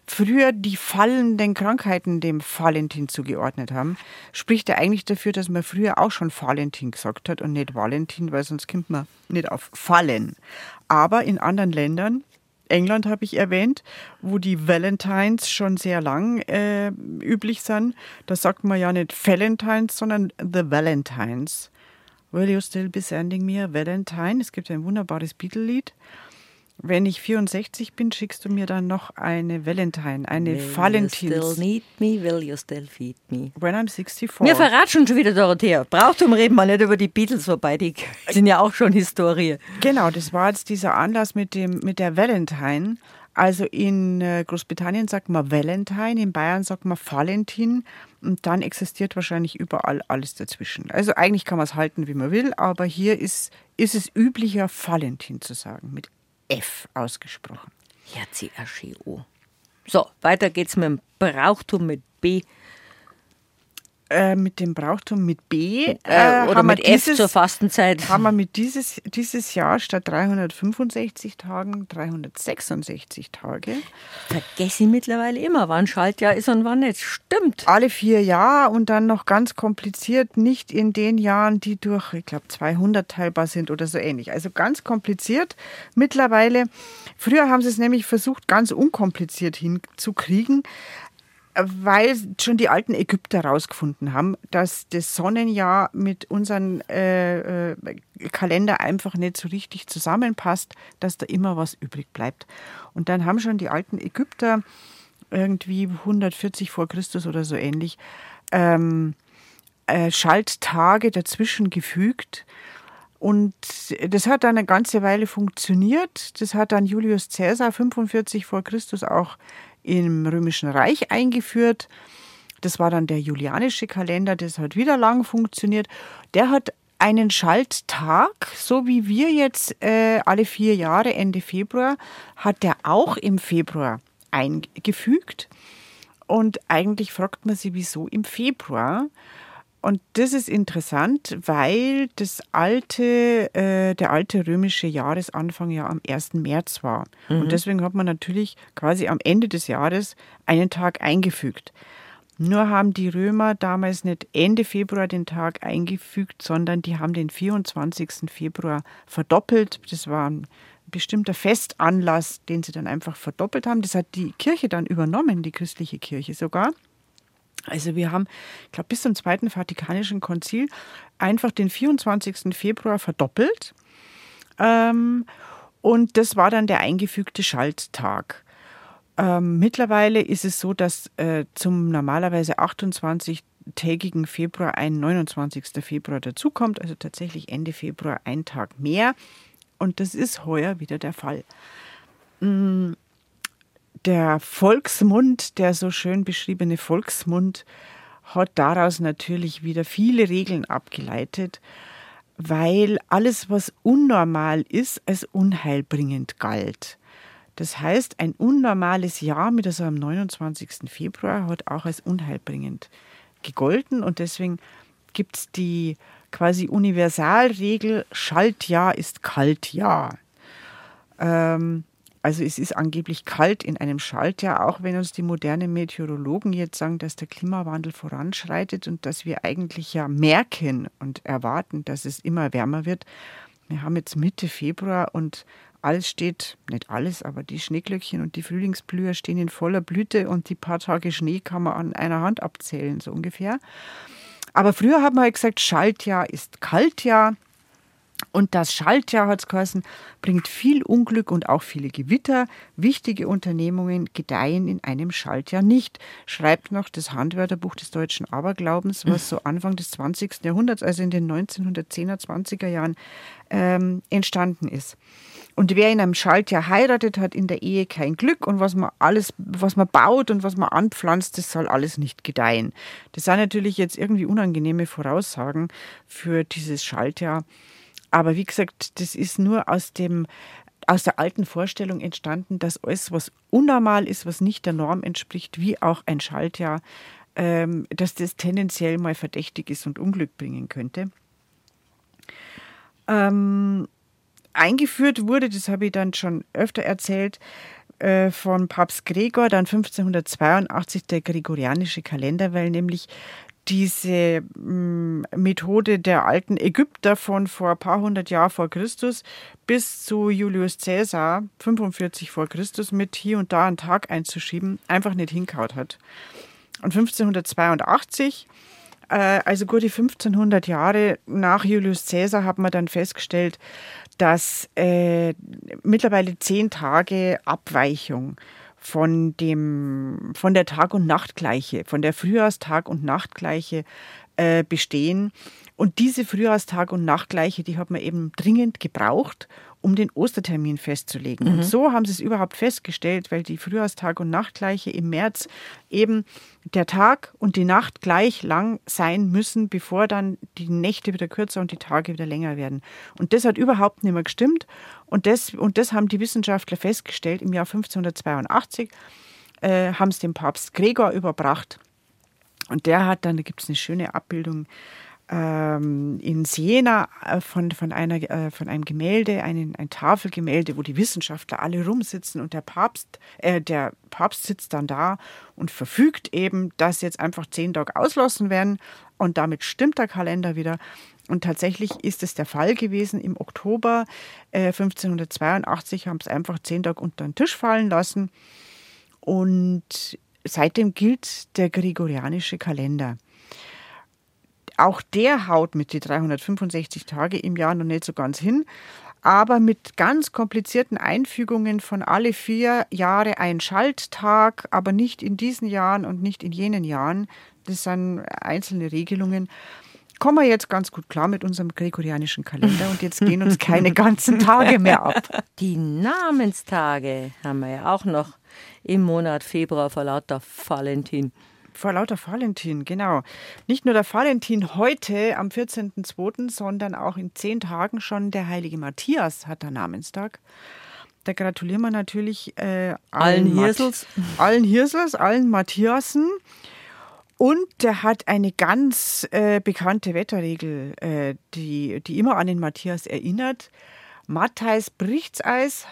früher die fallenden Krankheiten dem Valentin zugeordnet haben, spricht ja eigentlich dafür, dass man früher auch schon Valentin gesagt hat und nicht Valentin, weil sonst kommt man nicht auf Fallen. Aber in anderen Ländern, England habe ich erwähnt, wo die Valentines schon sehr lang äh, üblich sind, da sagt man ja nicht Valentines, sondern The Valentines. Will you still be sending me a Valentine? Es gibt ein wunderbares Beatle-Lied. Wenn ich 64 bin, schickst du mir dann noch eine Valentine, eine will Valentins. You still need me, will you still feed me? When I'm 64. Wir verraten schon wieder, Dorothea. Brauchtum reden wir nicht über die Beatles, wobei die sind ja auch schon Historie. Genau, das war jetzt dieser Anlass mit, dem, mit der Valentine. Also in äh, Großbritannien sagt man Valentine, in Bayern sagt man Valentin und dann existiert wahrscheinlich überall alles dazwischen. Also eigentlich kann man es halten, wie man will, aber hier ist, ist es üblicher, Valentin zu sagen, mit F ausgesprochen. Herzi-Ascheo. So, weiter geht's mit dem Brauchtum mit B. Äh, mit dem Brauchtum mit B äh, äh oder mit F dieses, zur Fastenzeit. Haben wir mit dieses, dieses Jahr statt 365 Tagen 366 Tage. Vergesse ich mittlerweile immer, wann Schaltjahr ist und wann nicht. Stimmt. Alle vier Jahre und dann noch ganz kompliziert, nicht in den Jahren, die durch, ich glaube, 200 teilbar sind oder so ähnlich. Also ganz kompliziert mittlerweile. Früher haben sie es nämlich versucht, ganz unkompliziert hinzukriegen weil schon die alten Ägypter herausgefunden haben, dass das Sonnenjahr mit unserem äh, äh, Kalender einfach nicht so richtig zusammenpasst, dass da immer was übrig bleibt. Und dann haben schon die alten Ägypter irgendwie 140 vor Christus oder so ähnlich ähm, äh, Schalttage dazwischen gefügt. Und das hat dann eine ganze Weile funktioniert. Das hat dann Julius Caesar 45 vor Christus auch im Römischen Reich eingeführt. Das war dann der julianische Kalender, das hat wieder lang funktioniert. Der hat einen Schalttag, so wie wir jetzt äh, alle vier Jahre Ende Februar, hat der auch im Februar eingefügt. Und eigentlich fragt man sich, wieso im Februar? Und das ist interessant, weil das alte, äh, der alte römische Jahresanfang ja am 1. März war. Mhm. Und deswegen hat man natürlich quasi am Ende des Jahres einen Tag eingefügt. Nur haben die Römer damals nicht Ende Februar den Tag eingefügt, sondern die haben den 24. Februar verdoppelt. Das war ein bestimmter Festanlass, den sie dann einfach verdoppelt haben. Das hat die Kirche dann übernommen, die christliche Kirche sogar. Also wir haben, ich glaube, bis zum Zweiten Vatikanischen Konzil einfach den 24. Februar verdoppelt. Ähm, und das war dann der eingefügte Schalttag. Ähm, mittlerweile ist es so, dass äh, zum normalerweise 28-tägigen Februar ein 29. Februar dazukommt, also tatsächlich Ende Februar ein Tag mehr. Und das ist heuer wieder der Fall. Mm, der Volksmund, der so schön beschriebene Volksmund, hat daraus natürlich wieder viele Regeln abgeleitet, weil alles, was unnormal ist, als unheilbringend galt. Das heißt, ein unnormales Jahr mit also am 29. Februar hat auch als unheilbringend gegolten und deswegen gibt es die quasi Universalregel, Schaltjahr ist Kaltjahr. Ähm, also es ist angeblich kalt in einem Schaltjahr, auch wenn uns die modernen Meteorologen jetzt sagen, dass der Klimawandel voranschreitet und dass wir eigentlich ja merken und erwarten, dass es immer wärmer wird. Wir haben jetzt Mitte Februar und alles steht, nicht alles, aber die Schneeglöckchen und die Frühlingsblüher stehen in voller Blüte und die paar Tage Schnee kann man an einer Hand abzählen, so ungefähr. Aber früher hat man halt gesagt, Schaltjahr ist Kaltjahr. Und das Schaltjahr, hat es geheißen, bringt viel Unglück und auch viele Gewitter. Wichtige Unternehmungen gedeihen in einem Schaltjahr nicht, schreibt noch das Handwörterbuch des deutschen Aberglaubens, was so Anfang des 20. Jahrhunderts, also in den 1910er, 20er Jahren, ähm, entstanden ist. Und wer in einem Schaltjahr heiratet, hat in der Ehe kein Glück und was man alles, was man baut und was man anpflanzt, das soll alles nicht gedeihen. Das sind natürlich jetzt irgendwie unangenehme Voraussagen für dieses Schaltjahr. Aber wie gesagt, das ist nur aus dem aus der alten Vorstellung entstanden, dass alles, was unnormal ist, was nicht der Norm entspricht, wie auch ein Schaltjahr, ähm, dass das tendenziell mal verdächtig ist und Unglück bringen könnte. Ähm, eingeführt wurde, das habe ich dann schon öfter erzählt, äh, von Papst Gregor, dann 1582 der gregorianische Kalender, weil nämlich diese mm, Methode der alten Ägypter von vor ein paar hundert Jahren vor Christus bis zu Julius Caesar 45 vor Christus mit hier und da einen Tag einzuschieben, einfach nicht hinkaut hat. Und 1582 äh, also gute 1500 Jahre nach Julius Caesar hat man dann festgestellt, dass äh, mittlerweile zehn Tage Abweichung von dem von der Tag- und Nachtgleiche, von der Frühjahrstag- und Nachtgleiche äh, bestehen. Und diese Frühjahrstag- und Nachtgleiche, die hat man eben dringend gebraucht, um den Ostertermin festzulegen. Mhm. Und so haben sie es überhaupt festgestellt, weil die Frühjahrstag- und Nachtgleiche im März eben der Tag und die Nacht gleich lang sein müssen, bevor dann die Nächte wieder kürzer und die Tage wieder länger werden. Und das hat überhaupt nicht mehr gestimmt. Und das, und das haben die Wissenschaftler festgestellt im Jahr 1582, äh, haben es dem Papst Gregor überbracht. Und der hat dann, da gibt es eine schöne Abbildung, in Siena äh, von, von, einer, äh, von einem Gemälde, ein, ein Tafelgemälde, wo die Wissenschaftler alle rumsitzen und der Papst, äh, der Papst sitzt dann da und verfügt eben, dass jetzt einfach zehn Tage auslassen werden und damit stimmt der Kalender wieder. Und tatsächlich ist es der Fall gewesen. Im Oktober äh, 1582 haben es einfach zehn Tage unter den Tisch fallen lassen. Und seitdem gilt der gregorianische Kalender. Auch der haut mit die 365 Tage im Jahr noch nicht so ganz hin, aber mit ganz komplizierten Einfügungen von alle vier Jahre ein Schalttag, aber nicht in diesen Jahren und nicht in jenen Jahren. Das sind einzelne Regelungen. Kommen wir jetzt ganz gut klar mit unserem gregorianischen Kalender und jetzt gehen uns keine ganzen Tage mehr ab. Die Namenstage haben wir ja auch noch im Monat Februar vor lauter Valentin. Vor lauter Valentin, genau. Nicht nur der Valentin heute am 14.02., sondern auch in zehn Tagen schon der heilige Matthias hat er Namenstag. Da gratulieren wir natürlich äh, allen, allen Hirsels. Allen Hirsels, allen Matthiasen. Und der hat eine ganz äh, bekannte Wetterregel, äh, die, die immer an den Matthias erinnert. Matthijs Brichtseis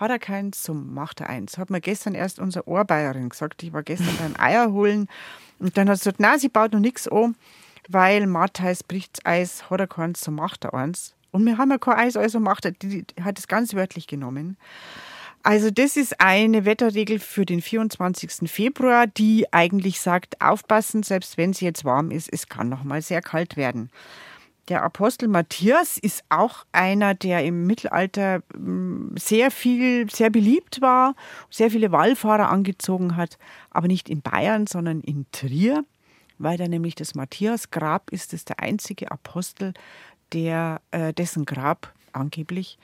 hat er keins, so macht er eins. Hat mir gestern erst unsere Ohrbayerin gesagt. Ich war gestern beim Eier holen und dann hat sie gesagt, nein, sie baut noch nichts an, weil Matthijs Brichtseis hat er keins, so macht er eins. Und wir haben ja kein Eis, also macht er, die, die hat es ganz wörtlich genommen. Also das ist eine Wetterregel für den 24. Februar, die eigentlich sagt, aufpassen, selbst wenn es jetzt warm ist, es kann noch mal sehr kalt werden. Der Apostel Matthias ist auch einer, der im Mittelalter mm, sehr viel, sehr beliebt war, sehr viele Wallfahrer angezogen hat, aber nicht in Bayern, sondern in Trier, weil da nämlich das Matthiasgrab ist, ist der einzige Apostel, der äh, dessen Grab angeblich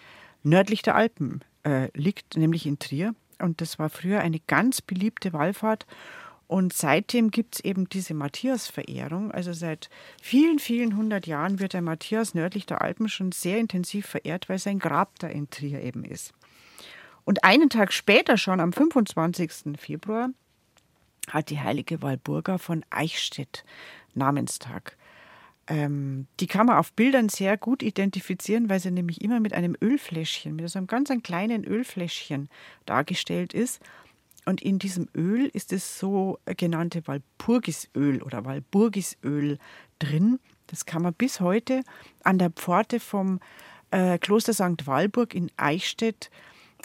nördlich der Alpen äh, liegt, nämlich in Trier. Und das war früher eine ganz beliebte Wallfahrt. Und seitdem gibt es eben diese Matthias-Verehrung. Also seit vielen, vielen hundert Jahren wird der Matthias nördlich der Alpen schon sehr intensiv verehrt, weil sein Grab da in Trier eben ist. Und einen Tag später, schon am 25. Februar, hat die heilige Walburga von Eichstätt Namenstag. Ähm, die kann man auf Bildern sehr gut identifizieren, weil sie nämlich immer mit einem Ölfläschchen, mit so einem ganz kleinen Ölfläschchen dargestellt ist. Und in diesem Öl ist es so genannte Walpurgisöl oder Walburgisöl drin. Das kann man bis heute an der Pforte vom äh, Kloster St. Walburg in Eichstätt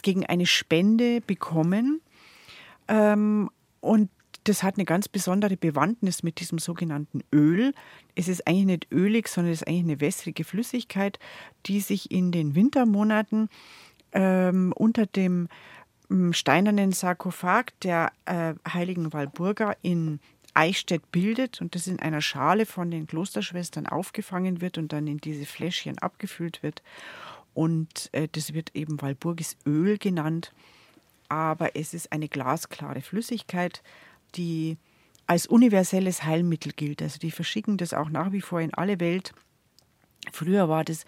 gegen eine Spende bekommen. Ähm, und das hat eine ganz besondere Bewandtnis mit diesem sogenannten Öl. Es ist eigentlich nicht ölig, sondern es ist eigentlich eine wässrige Flüssigkeit, die sich in den Wintermonaten ähm, unter dem steinernen Sarkophag der äh, heiligen Walburga in Eichstätt bildet und das in einer Schale von den Klosterschwestern aufgefangen wird und dann in diese Fläschchen abgefüllt wird. Und äh, das wird eben Walburgisöl genannt. Aber es ist eine glasklare Flüssigkeit, die als universelles Heilmittel gilt. Also die verschicken das auch nach wie vor in alle Welt. Früher war das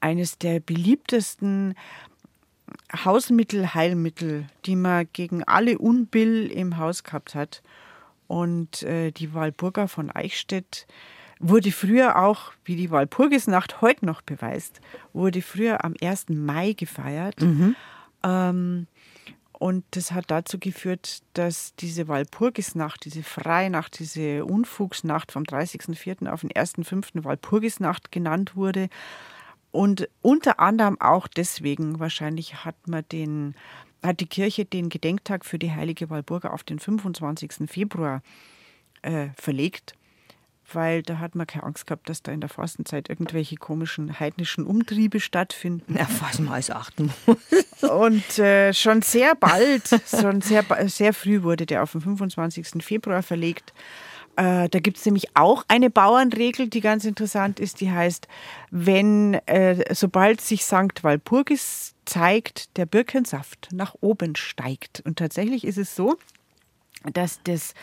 eines der beliebtesten Hausmittel, Heilmittel, die man gegen alle Unbill im Haus gehabt hat. Und äh, die Walburga von Eichstätt wurde früher auch, wie die Walpurgisnacht heute noch beweist, wurde früher am 1. Mai gefeiert. Mhm. Ähm, und das hat dazu geführt, dass diese Walpurgisnacht, diese Freinacht, diese Unfugsnacht vom 30.04. auf den 1.05. Walpurgisnacht genannt wurde. Und unter anderem auch deswegen wahrscheinlich hat man den, hat die Kirche den Gedenktag für die heilige Walburga auf den 25. Februar äh, verlegt weil da hat man keine Angst gehabt, dass da in der Fastenzeit irgendwelche komischen heidnischen Umtriebe stattfinden. Ja, was man alles achten muss. Und äh, schon sehr bald, schon sehr, sehr früh wurde der auf den 25. Februar verlegt. Äh, da gibt es nämlich auch eine Bauernregel, die ganz interessant ist, die heißt, wenn, äh, sobald sich St. Walpurgis zeigt, der Birkensaft nach oben steigt. Und tatsächlich ist es so, dass das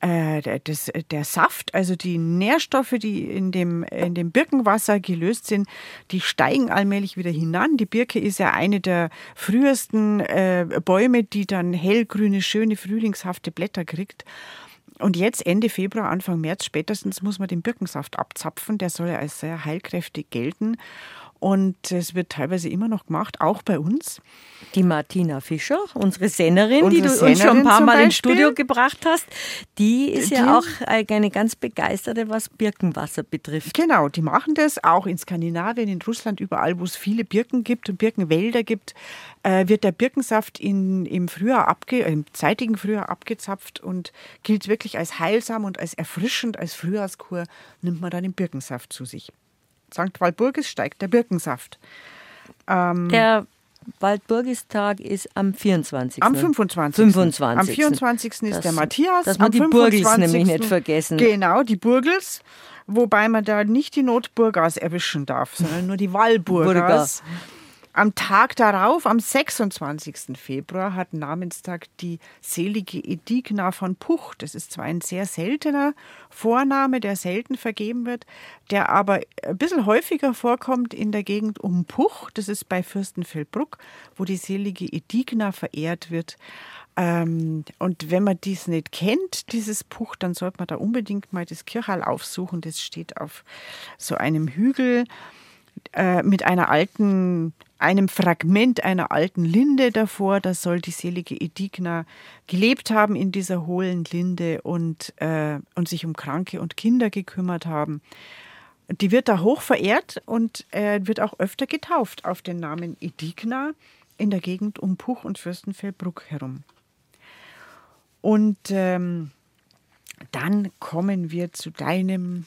äh, das, der Saft, also die Nährstoffe, die in dem, in dem Birkenwasser gelöst sind, die steigen allmählich wieder hinan. Die Birke ist ja eine der frühesten äh, Bäume, die dann hellgrüne, schöne, frühlingshafte Blätter kriegt. Und jetzt Ende Februar, Anfang März spätestens muss man den Birkensaft abzapfen. Der soll ja als sehr heilkräftig gelten. Und es wird teilweise immer noch gemacht, auch bei uns. Die Martina Fischer, unsere Sennerin, unsere die du Sennerin uns schon ein paar Mal ins Studio gebracht hast, die ist die, ja auch eine ganz begeisterte, was Birkenwasser betrifft. Genau, die machen das auch in Skandinavien, in Russland, überall, wo es viele Birken gibt und Birkenwälder gibt, äh, wird der Birkensaft in, im Frühjahr abge, im zeitigen Frühjahr abgezapft und gilt wirklich als heilsam und als erfrischend, als Frühjahrskur nimmt man dann den Birkensaft zu sich. St. Walburgis steigt der Birkensaft. Ähm, der Waldburgistag ist am 24. Am 25. 25. Am 24. ist das, der Matthias. Dass man am die 25. Burgels nämlich nicht vergessen. Genau, die Burgels. Wobei man da nicht die Notburgas erwischen darf, sondern nur die Walburgas. Am Tag darauf, am 26. Februar, hat Namenstag die selige Edigna von Puch. Das ist zwar ein sehr seltener Vorname, der selten vergeben wird, der aber ein bisschen häufiger vorkommt in der Gegend um Puch. Das ist bei Fürstenfeldbruck, wo die selige Edigna verehrt wird. Ähm, und wenn man dies nicht kennt, dieses Puch, dann sollte man da unbedingt mal das Kirchhall aufsuchen. Das steht auf so einem Hügel äh, mit einer alten, einem Fragment einer alten Linde davor. Da soll die selige Edigna gelebt haben in dieser hohlen Linde und, äh, und sich um Kranke und Kinder gekümmert haben. Die wird da hoch verehrt und äh, wird auch öfter getauft auf den Namen Edigna in der Gegend um Puch und Fürstenfeldbruck herum. Und ähm, dann kommen wir zu deinem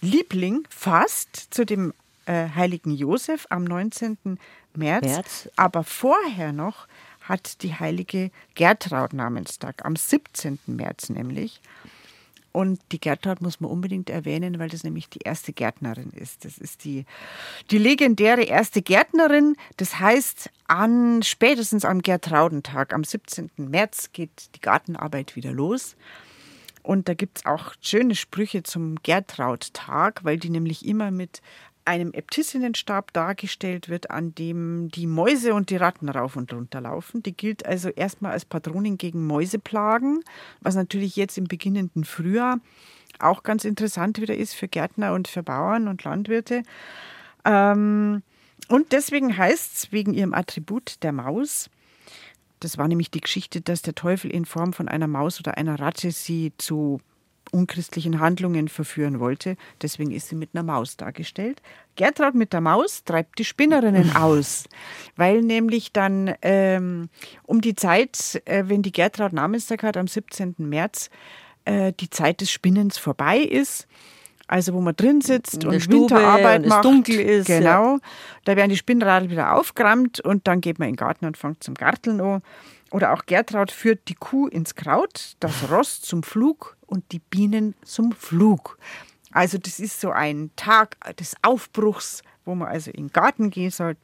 Liebling fast, zu dem äh, heiligen Josef am 19. März. März. Aber vorher noch hat die heilige Gertraud Namenstag, am 17. März nämlich. Und die Gertraud muss man unbedingt erwähnen, weil das nämlich die erste Gärtnerin ist. Das ist die, die legendäre erste Gärtnerin. Das heißt, an spätestens am Gertraudentag, am 17. März, geht die Gartenarbeit wieder los. Und da gibt es auch schöne Sprüche zum Gertraud-Tag, weil die nämlich immer mit einem Äbtissinnenstab dargestellt wird, an dem die Mäuse und die Ratten rauf und runter laufen. Die gilt also erstmal als Patronin gegen Mäuseplagen, was natürlich jetzt im beginnenden Frühjahr auch ganz interessant wieder ist für Gärtner und für Bauern und Landwirte. Ähm, und deswegen heißt es wegen ihrem Attribut der Maus, das war nämlich die Geschichte, dass der Teufel in Form von einer Maus oder einer Ratte sie zu unchristlichen Handlungen verführen wollte. Deswegen ist sie mit einer Maus dargestellt. Gertraud mit der Maus treibt die Spinnerinnen aus, weil nämlich dann ähm, um die Zeit, äh, wenn die Gertraud Namenstag hat, am 17. März, äh, die Zeit des Spinnens vorbei ist. Also wo man drin sitzt und Stube, Winterarbeit und macht. dunkel ist. Genau. Ja. Da werden die Spinnradel wieder aufgerammt und dann geht man in den Garten und fängt zum Garteln an. Oder auch Gertraud führt die Kuh ins Kraut, das Ross zum Flug und die Bienen zum Flug. Also das ist so ein Tag des Aufbruchs, wo man also in den Garten gehen soll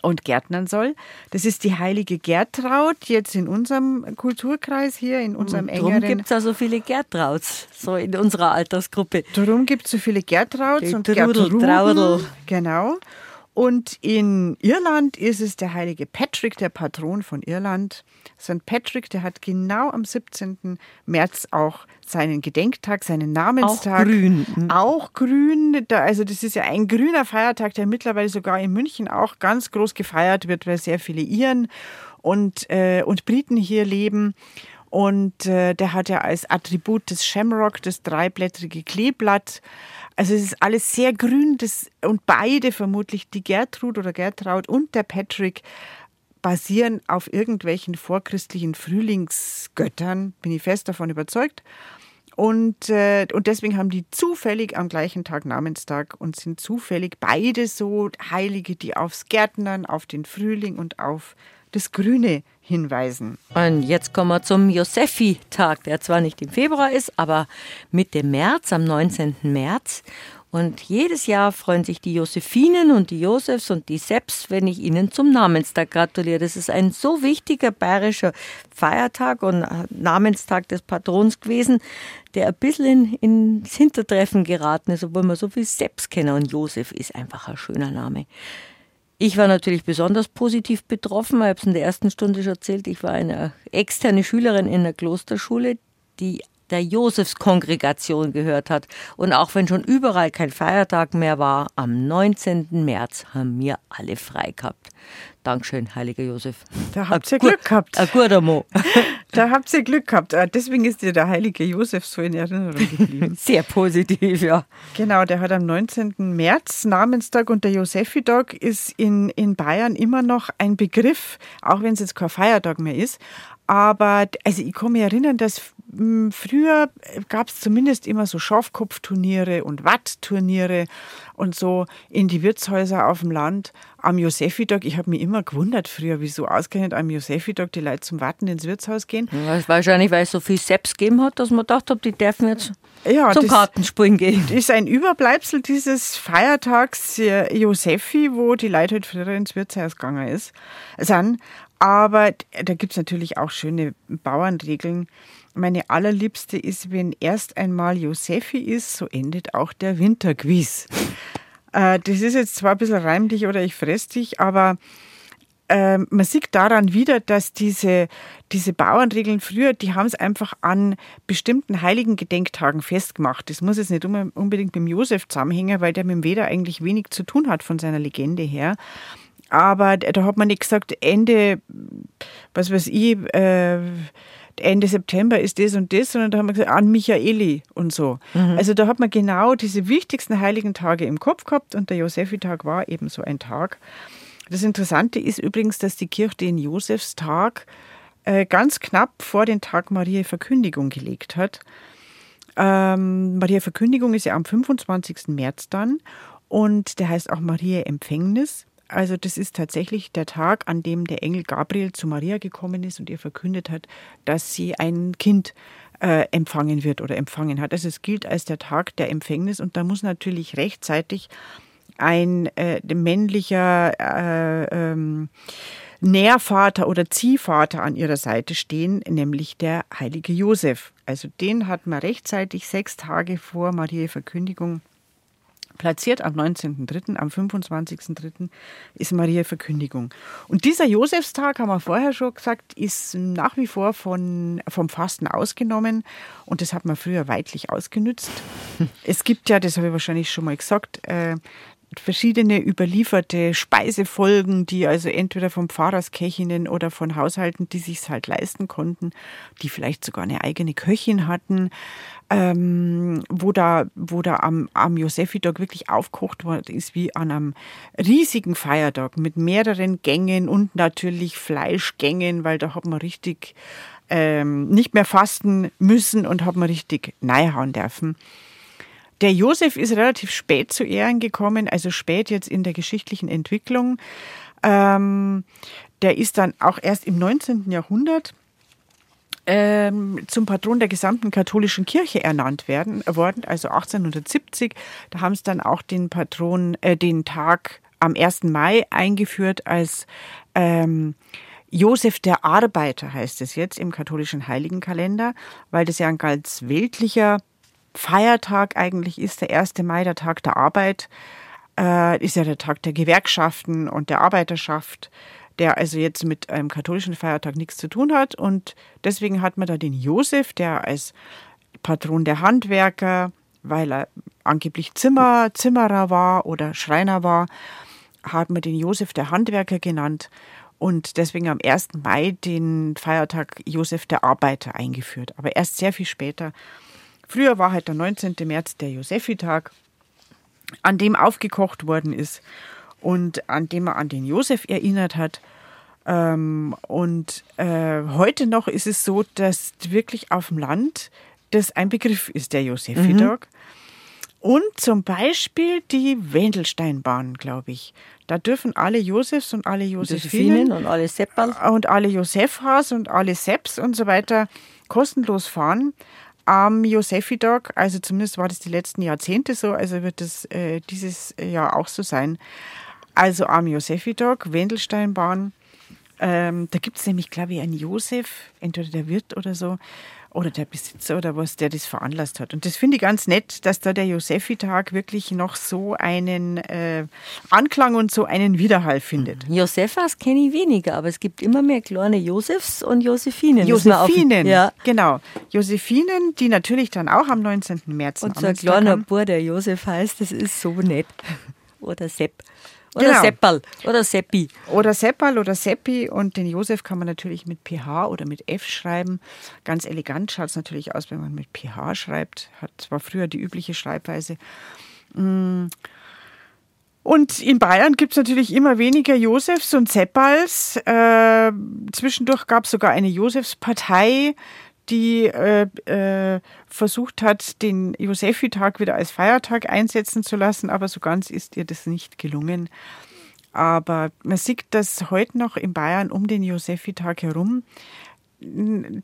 und gärtnern soll. Das ist die heilige Gertraud, jetzt in unserem Kulturkreis hier, in unserem Darum engeren... Darum gibt es ja so viele Gertrauds, so in unserer Altersgruppe. Darum gibt es so viele Gertrauds die und Gertrudel. Genau. Und in Irland ist es der heilige Patrick, der Patron von Irland. St. Patrick, der hat genau am 17. März auch seinen Gedenktag, seinen Namenstag. Auch grün. Mhm. Auch grün. Also das ist ja ein grüner Feiertag, der mittlerweile sogar in München auch ganz groß gefeiert wird, weil sehr viele Iren und, äh, und Briten hier leben. Und äh, der hat ja als Attribut das Shamrock, das dreiblättrige Kleeblatt. Also es ist alles sehr grün das, und beide vermutlich, die Gertrud oder Gertraud und der Patrick, basieren auf irgendwelchen vorchristlichen Frühlingsgöttern, bin ich fest davon überzeugt. Und, äh, und deswegen haben die zufällig am gleichen Tag Namenstag und sind zufällig beide so Heilige, die aufs Gärtnern, auf den Frühling und auf das Grüne hinweisen. Und jetzt kommen wir zum Josefi-Tag, der zwar nicht im Februar ist, aber Mitte März, am 19. März. Und jedes Jahr freuen sich die Josephinen und die Josefs und die Sepps, wenn ich ihnen zum Namenstag gratuliere. Das ist ein so wichtiger bayerischer Feiertag und Namenstag des Patrons gewesen, der ein bisschen in, ins Hintertreffen geraten ist, obwohl man so viel Sepps kennen. Und Josef ist einfach ein schöner Name. Ich war natürlich besonders positiv betroffen. Ich habe es in der ersten Stunde schon erzählt. Ich war eine externe Schülerin in der Klosterschule, die der Josefskongregation gehört hat. Und auch wenn schon überall kein Feiertag mehr war, am 19. März haben wir alle frei gehabt. Dankeschön, heiliger Josef. Da habt ihr Glück gehabt. Ein guter Mo. Da habt ihr Glück gehabt. Ah, deswegen ist dir der heilige Josef so in Erinnerung geblieben. Sehr positiv, ja. Genau, der hat am 19. März Namenstag und der Josefitag ist in, in Bayern immer noch ein Begriff, auch wenn es jetzt kein Feiertag mehr ist. Aber also ich kann mich erinnern, dass früher gab es zumindest immer so Schafkopfturniere und Wattturniere und so in die Wirtshäuser auf dem Land am Josefitag. Ich habe mich immer gewundert früher, wieso ausgerechnet am Josefitag die Leute zum Watten ins Wirtshaus gehen. Ja, wahrscheinlich, weil es so viel Seps gegeben hat, dass man gedacht hat, die dürfen jetzt ja, zum Kartenspielen gehen. Das ist ein Überbleibsel dieses Feiertags äh, Josefi, wo die Leute halt früher ins Wirtshaus gegangen ist, sind. Aber da gibt es natürlich auch schöne Bauernregeln. Meine allerliebste ist, wenn erst einmal Josefi ist, so endet auch der Winterquiz. Äh, das ist jetzt zwar ein bisschen reimlich oder ich fress dich, aber äh, man sieht daran wieder, dass diese, diese Bauernregeln früher, die haben es einfach an bestimmten heiligen Gedenktagen festgemacht. Das muss jetzt nicht unbedingt mit dem Josef zusammenhängen, weil der mit dem Weder eigentlich wenig zu tun hat von seiner Legende her. Aber da hat man nicht gesagt, Ende, was weiß ich, äh, Ende September ist das und das, sondern da haben wir gesagt, an Michaeli und so. Mhm. Also da hat man genau diese wichtigsten heiligen Tage im Kopf gehabt und der Josefitag war eben so ein Tag. Das Interessante ist übrigens, dass die Kirche den Josefstag äh, ganz knapp vor den Tag Maria Verkündigung gelegt hat. Ähm, Maria Verkündigung ist ja am 25. März dann und der heißt auch Maria Empfängnis. Also das ist tatsächlich der Tag, an dem der Engel Gabriel zu Maria gekommen ist und ihr verkündet hat, dass sie ein Kind äh, empfangen wird oder empfangen hat. Also es gilt als der Tag der Empfängnis und da muss natürlich rechtzeitig ein äh, männlicher äh, ähm, Nährvater oder Ziehvater an ihrer Seite stehen, nämlich der heilige Josef. Also den hat man rechtzeitig sechs Tage vor Maria Verkündigung platziert am 19.3., am 25.3. ist Maria Verkündigung. Und dieser Josefstag, haben wir vorher schon gesagt, ist nach wie vor von, vom Fasten ausgenommen und das hat man früher weitlich ausgenützt. Es gibt ja, das habe ich wahrscheinlich schon mal gesagt, äh, verschiedene überlieferte Speisefolgen, die also entweder von Pfarrersköchinnen oder von Haushalten, die sich halt leisten konnten, die vielleicht sogar eine eigene Köchin hatten, ähm, wo da, wo da am, am Josefitag wirklich aufkocht worden ist, wie an einem riesigen Feiertag mit mehreren Gängen und natürlich Fleischgängen, weil da hat man richtig ähm, nicht mehr fasten müssen und hat man richtig neihauen dürfen. Der Josef ist relativ spät zu Ehren gekommen, also spät jetzt in der geschichtlichen Entwicklung. Ähm, der ist dann auch erst im 19. Jahrhundert ähm, zum Patron der gesamten katholischen Kirche ernannt werden, worden, also 1870. Da haben sie dann auch den Patron, äh, den Tag am 1. Mai eingeführt als ähm, Josef der Arbeiter heißt es jetzt im katholischen Heiligenkalender, weil das ja ein ganz weltlicher Feiertag eigentlich ist, der 1. Mai, der Tag der Arbeit, äh, ist ja der Tag der Gewerkschaften und der Arbeiterschaft der also jetzt mit einem katholischen Feiertag nichts zu tun hat. Und deswegen hat man da den Josef, der als Patron der Handwerker, weil er angeblich Zimmer, Zimmerer war oder Schreiner war, hat man den Josef der Handwerker genannt und deswegen am 1. Mai den Feiertag Josef der Arbeiter eingeführt. Aber erst sehr viel später. Früher war halt der 19. März der Josefitag, an dem aufgekocht worden ist und an dem er an den Josef erinnert hat. Ähm, und äh, heute noch ist es so, dass wirklich auf dem Land das ein Begriff ist, der Josefidog. Mhm. Und zum Beispiel die Wendelsteinbahn, glaube ich. Da dürfen alle Josefs und alle Josephinen und alle Seppal und alle Josephas und alle Sepps und so weiter kostenlos fahren am Josefidog. Also zumindest war das die letzten Jahrzehnte so, also wird das äh, dieses Jahr auch so sein. Also am Josefitag, Wendelsteinbahn. Ähm, da gibt es nämlich, glaube ich, einen Josef, entweder der Wirt oder so, oder der Besitzer oder was, der das veranlasst hat. Und das finde ich ganz nett, dass da der Josefitag wirklich noch so einen äh, Anklang und so einen Widerhall findet. Mhm. Josephas kenne ich weniger, aber es gibt immer mehr kleine Josefs und Josephinen. Josephinen, ja. genau. Josephinen, die natürlich dann auch am 19. März Und so ein kleiner Bub, der Josef heißt, das ist so nett. Oder Sepp. Oder genau. Seppal oder Seppi. Oder Seppal oder Seppi. Und den Josef kann man natürlich mit PH oder mit F schreiben. Ganz elegant schaut es natürlich aus, wenn man mit PH schreibt. Hat zwar früher die übliche Schreibweise. Mm. Und in Bayern gibt es natürlich immer weniger Josefs und Seppals. Äh, zwischendurch gab es sogar eine Josefspartei, die äh, äh, versucht hat, den Josefi-Tag wieder als Feiertag einsetzen zu lassen, aber so ganz ist ihr das nicht gelungen. Aber man sieht, dass heute noch in Bayern um den Josefi-Tag herum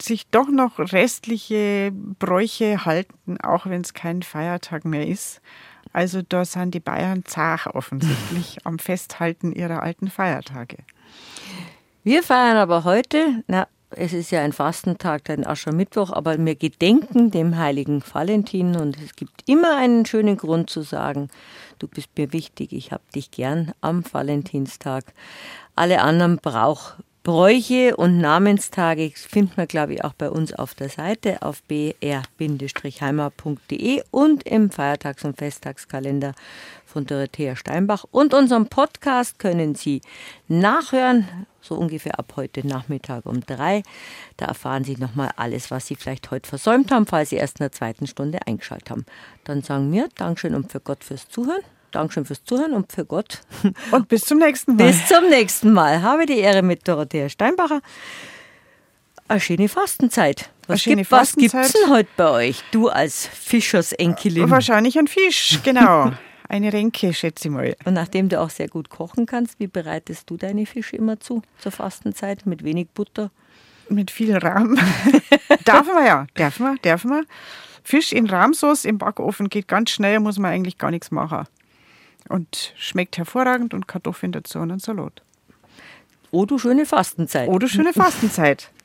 sich doch noch restliche Bräuche halten, auch wenn es kein Feiertag mehr ist. Also da sind die Bayern zart offensichtlich am Festhalten ihrer alten Feiertage. Wir feiern aber heute, na, es ist ja ein Fastentag, ein Aschermittwoch, aber wir gedenken dem heiligen Valentin und es gibt immer einen schönen Grund zu sagen, du bist mir wichtig, ich hab dich gern am Valentinstag. Alle anderen brauch, Bräuche und Namenstage findet man, glaube ich, auch bei uns auf der Seite auf br-heimat.de und im Feiertags- und Festtagskalender von Dorothea Steinbach. Und unseren Podcast können Sie nachhören, so ungefähr ab heute Nachmittag um drei. Da erfahren Sie nochmal alles, was Sie vielleicht heute versäumt haben, falls Sie erst in der zweiten Stunde eingeschaltet haben. Dann sagen wir Dankeschön und für Gott fürs Zuhören. Dankeschön fürs Zuhören und für Gott. Und bis zum nächsten Mal. Bis zum nächsten Mal. Habe die Ehre mit Dorothea Steinbacher. Eine schöne Fastenzeit. Was, schöne gibt, Fastenzeit. was gibt's denn heute bei euch? Du als Fischersenkelin. Wahrscheinlich ein Fisch, genau. Eine Renke, schätze ich mal. Und nachdem du auch sehr gut kochen kannst, wie bereitest du deine Fische immer zu zur Fastenzeit? Mit wenig Butter? Mit viel Rahm. darf man ja, darf man, darf man. Fisch in Rahmsauce im Backofen geht ganz schnell, muss man eigentlich gar nichts machen. Und schmeckt hervorragend und Kartoffeln dazu und ein Salat. Oh, du schöne Fastenzeit. Oh, du schöne Fastenzeit.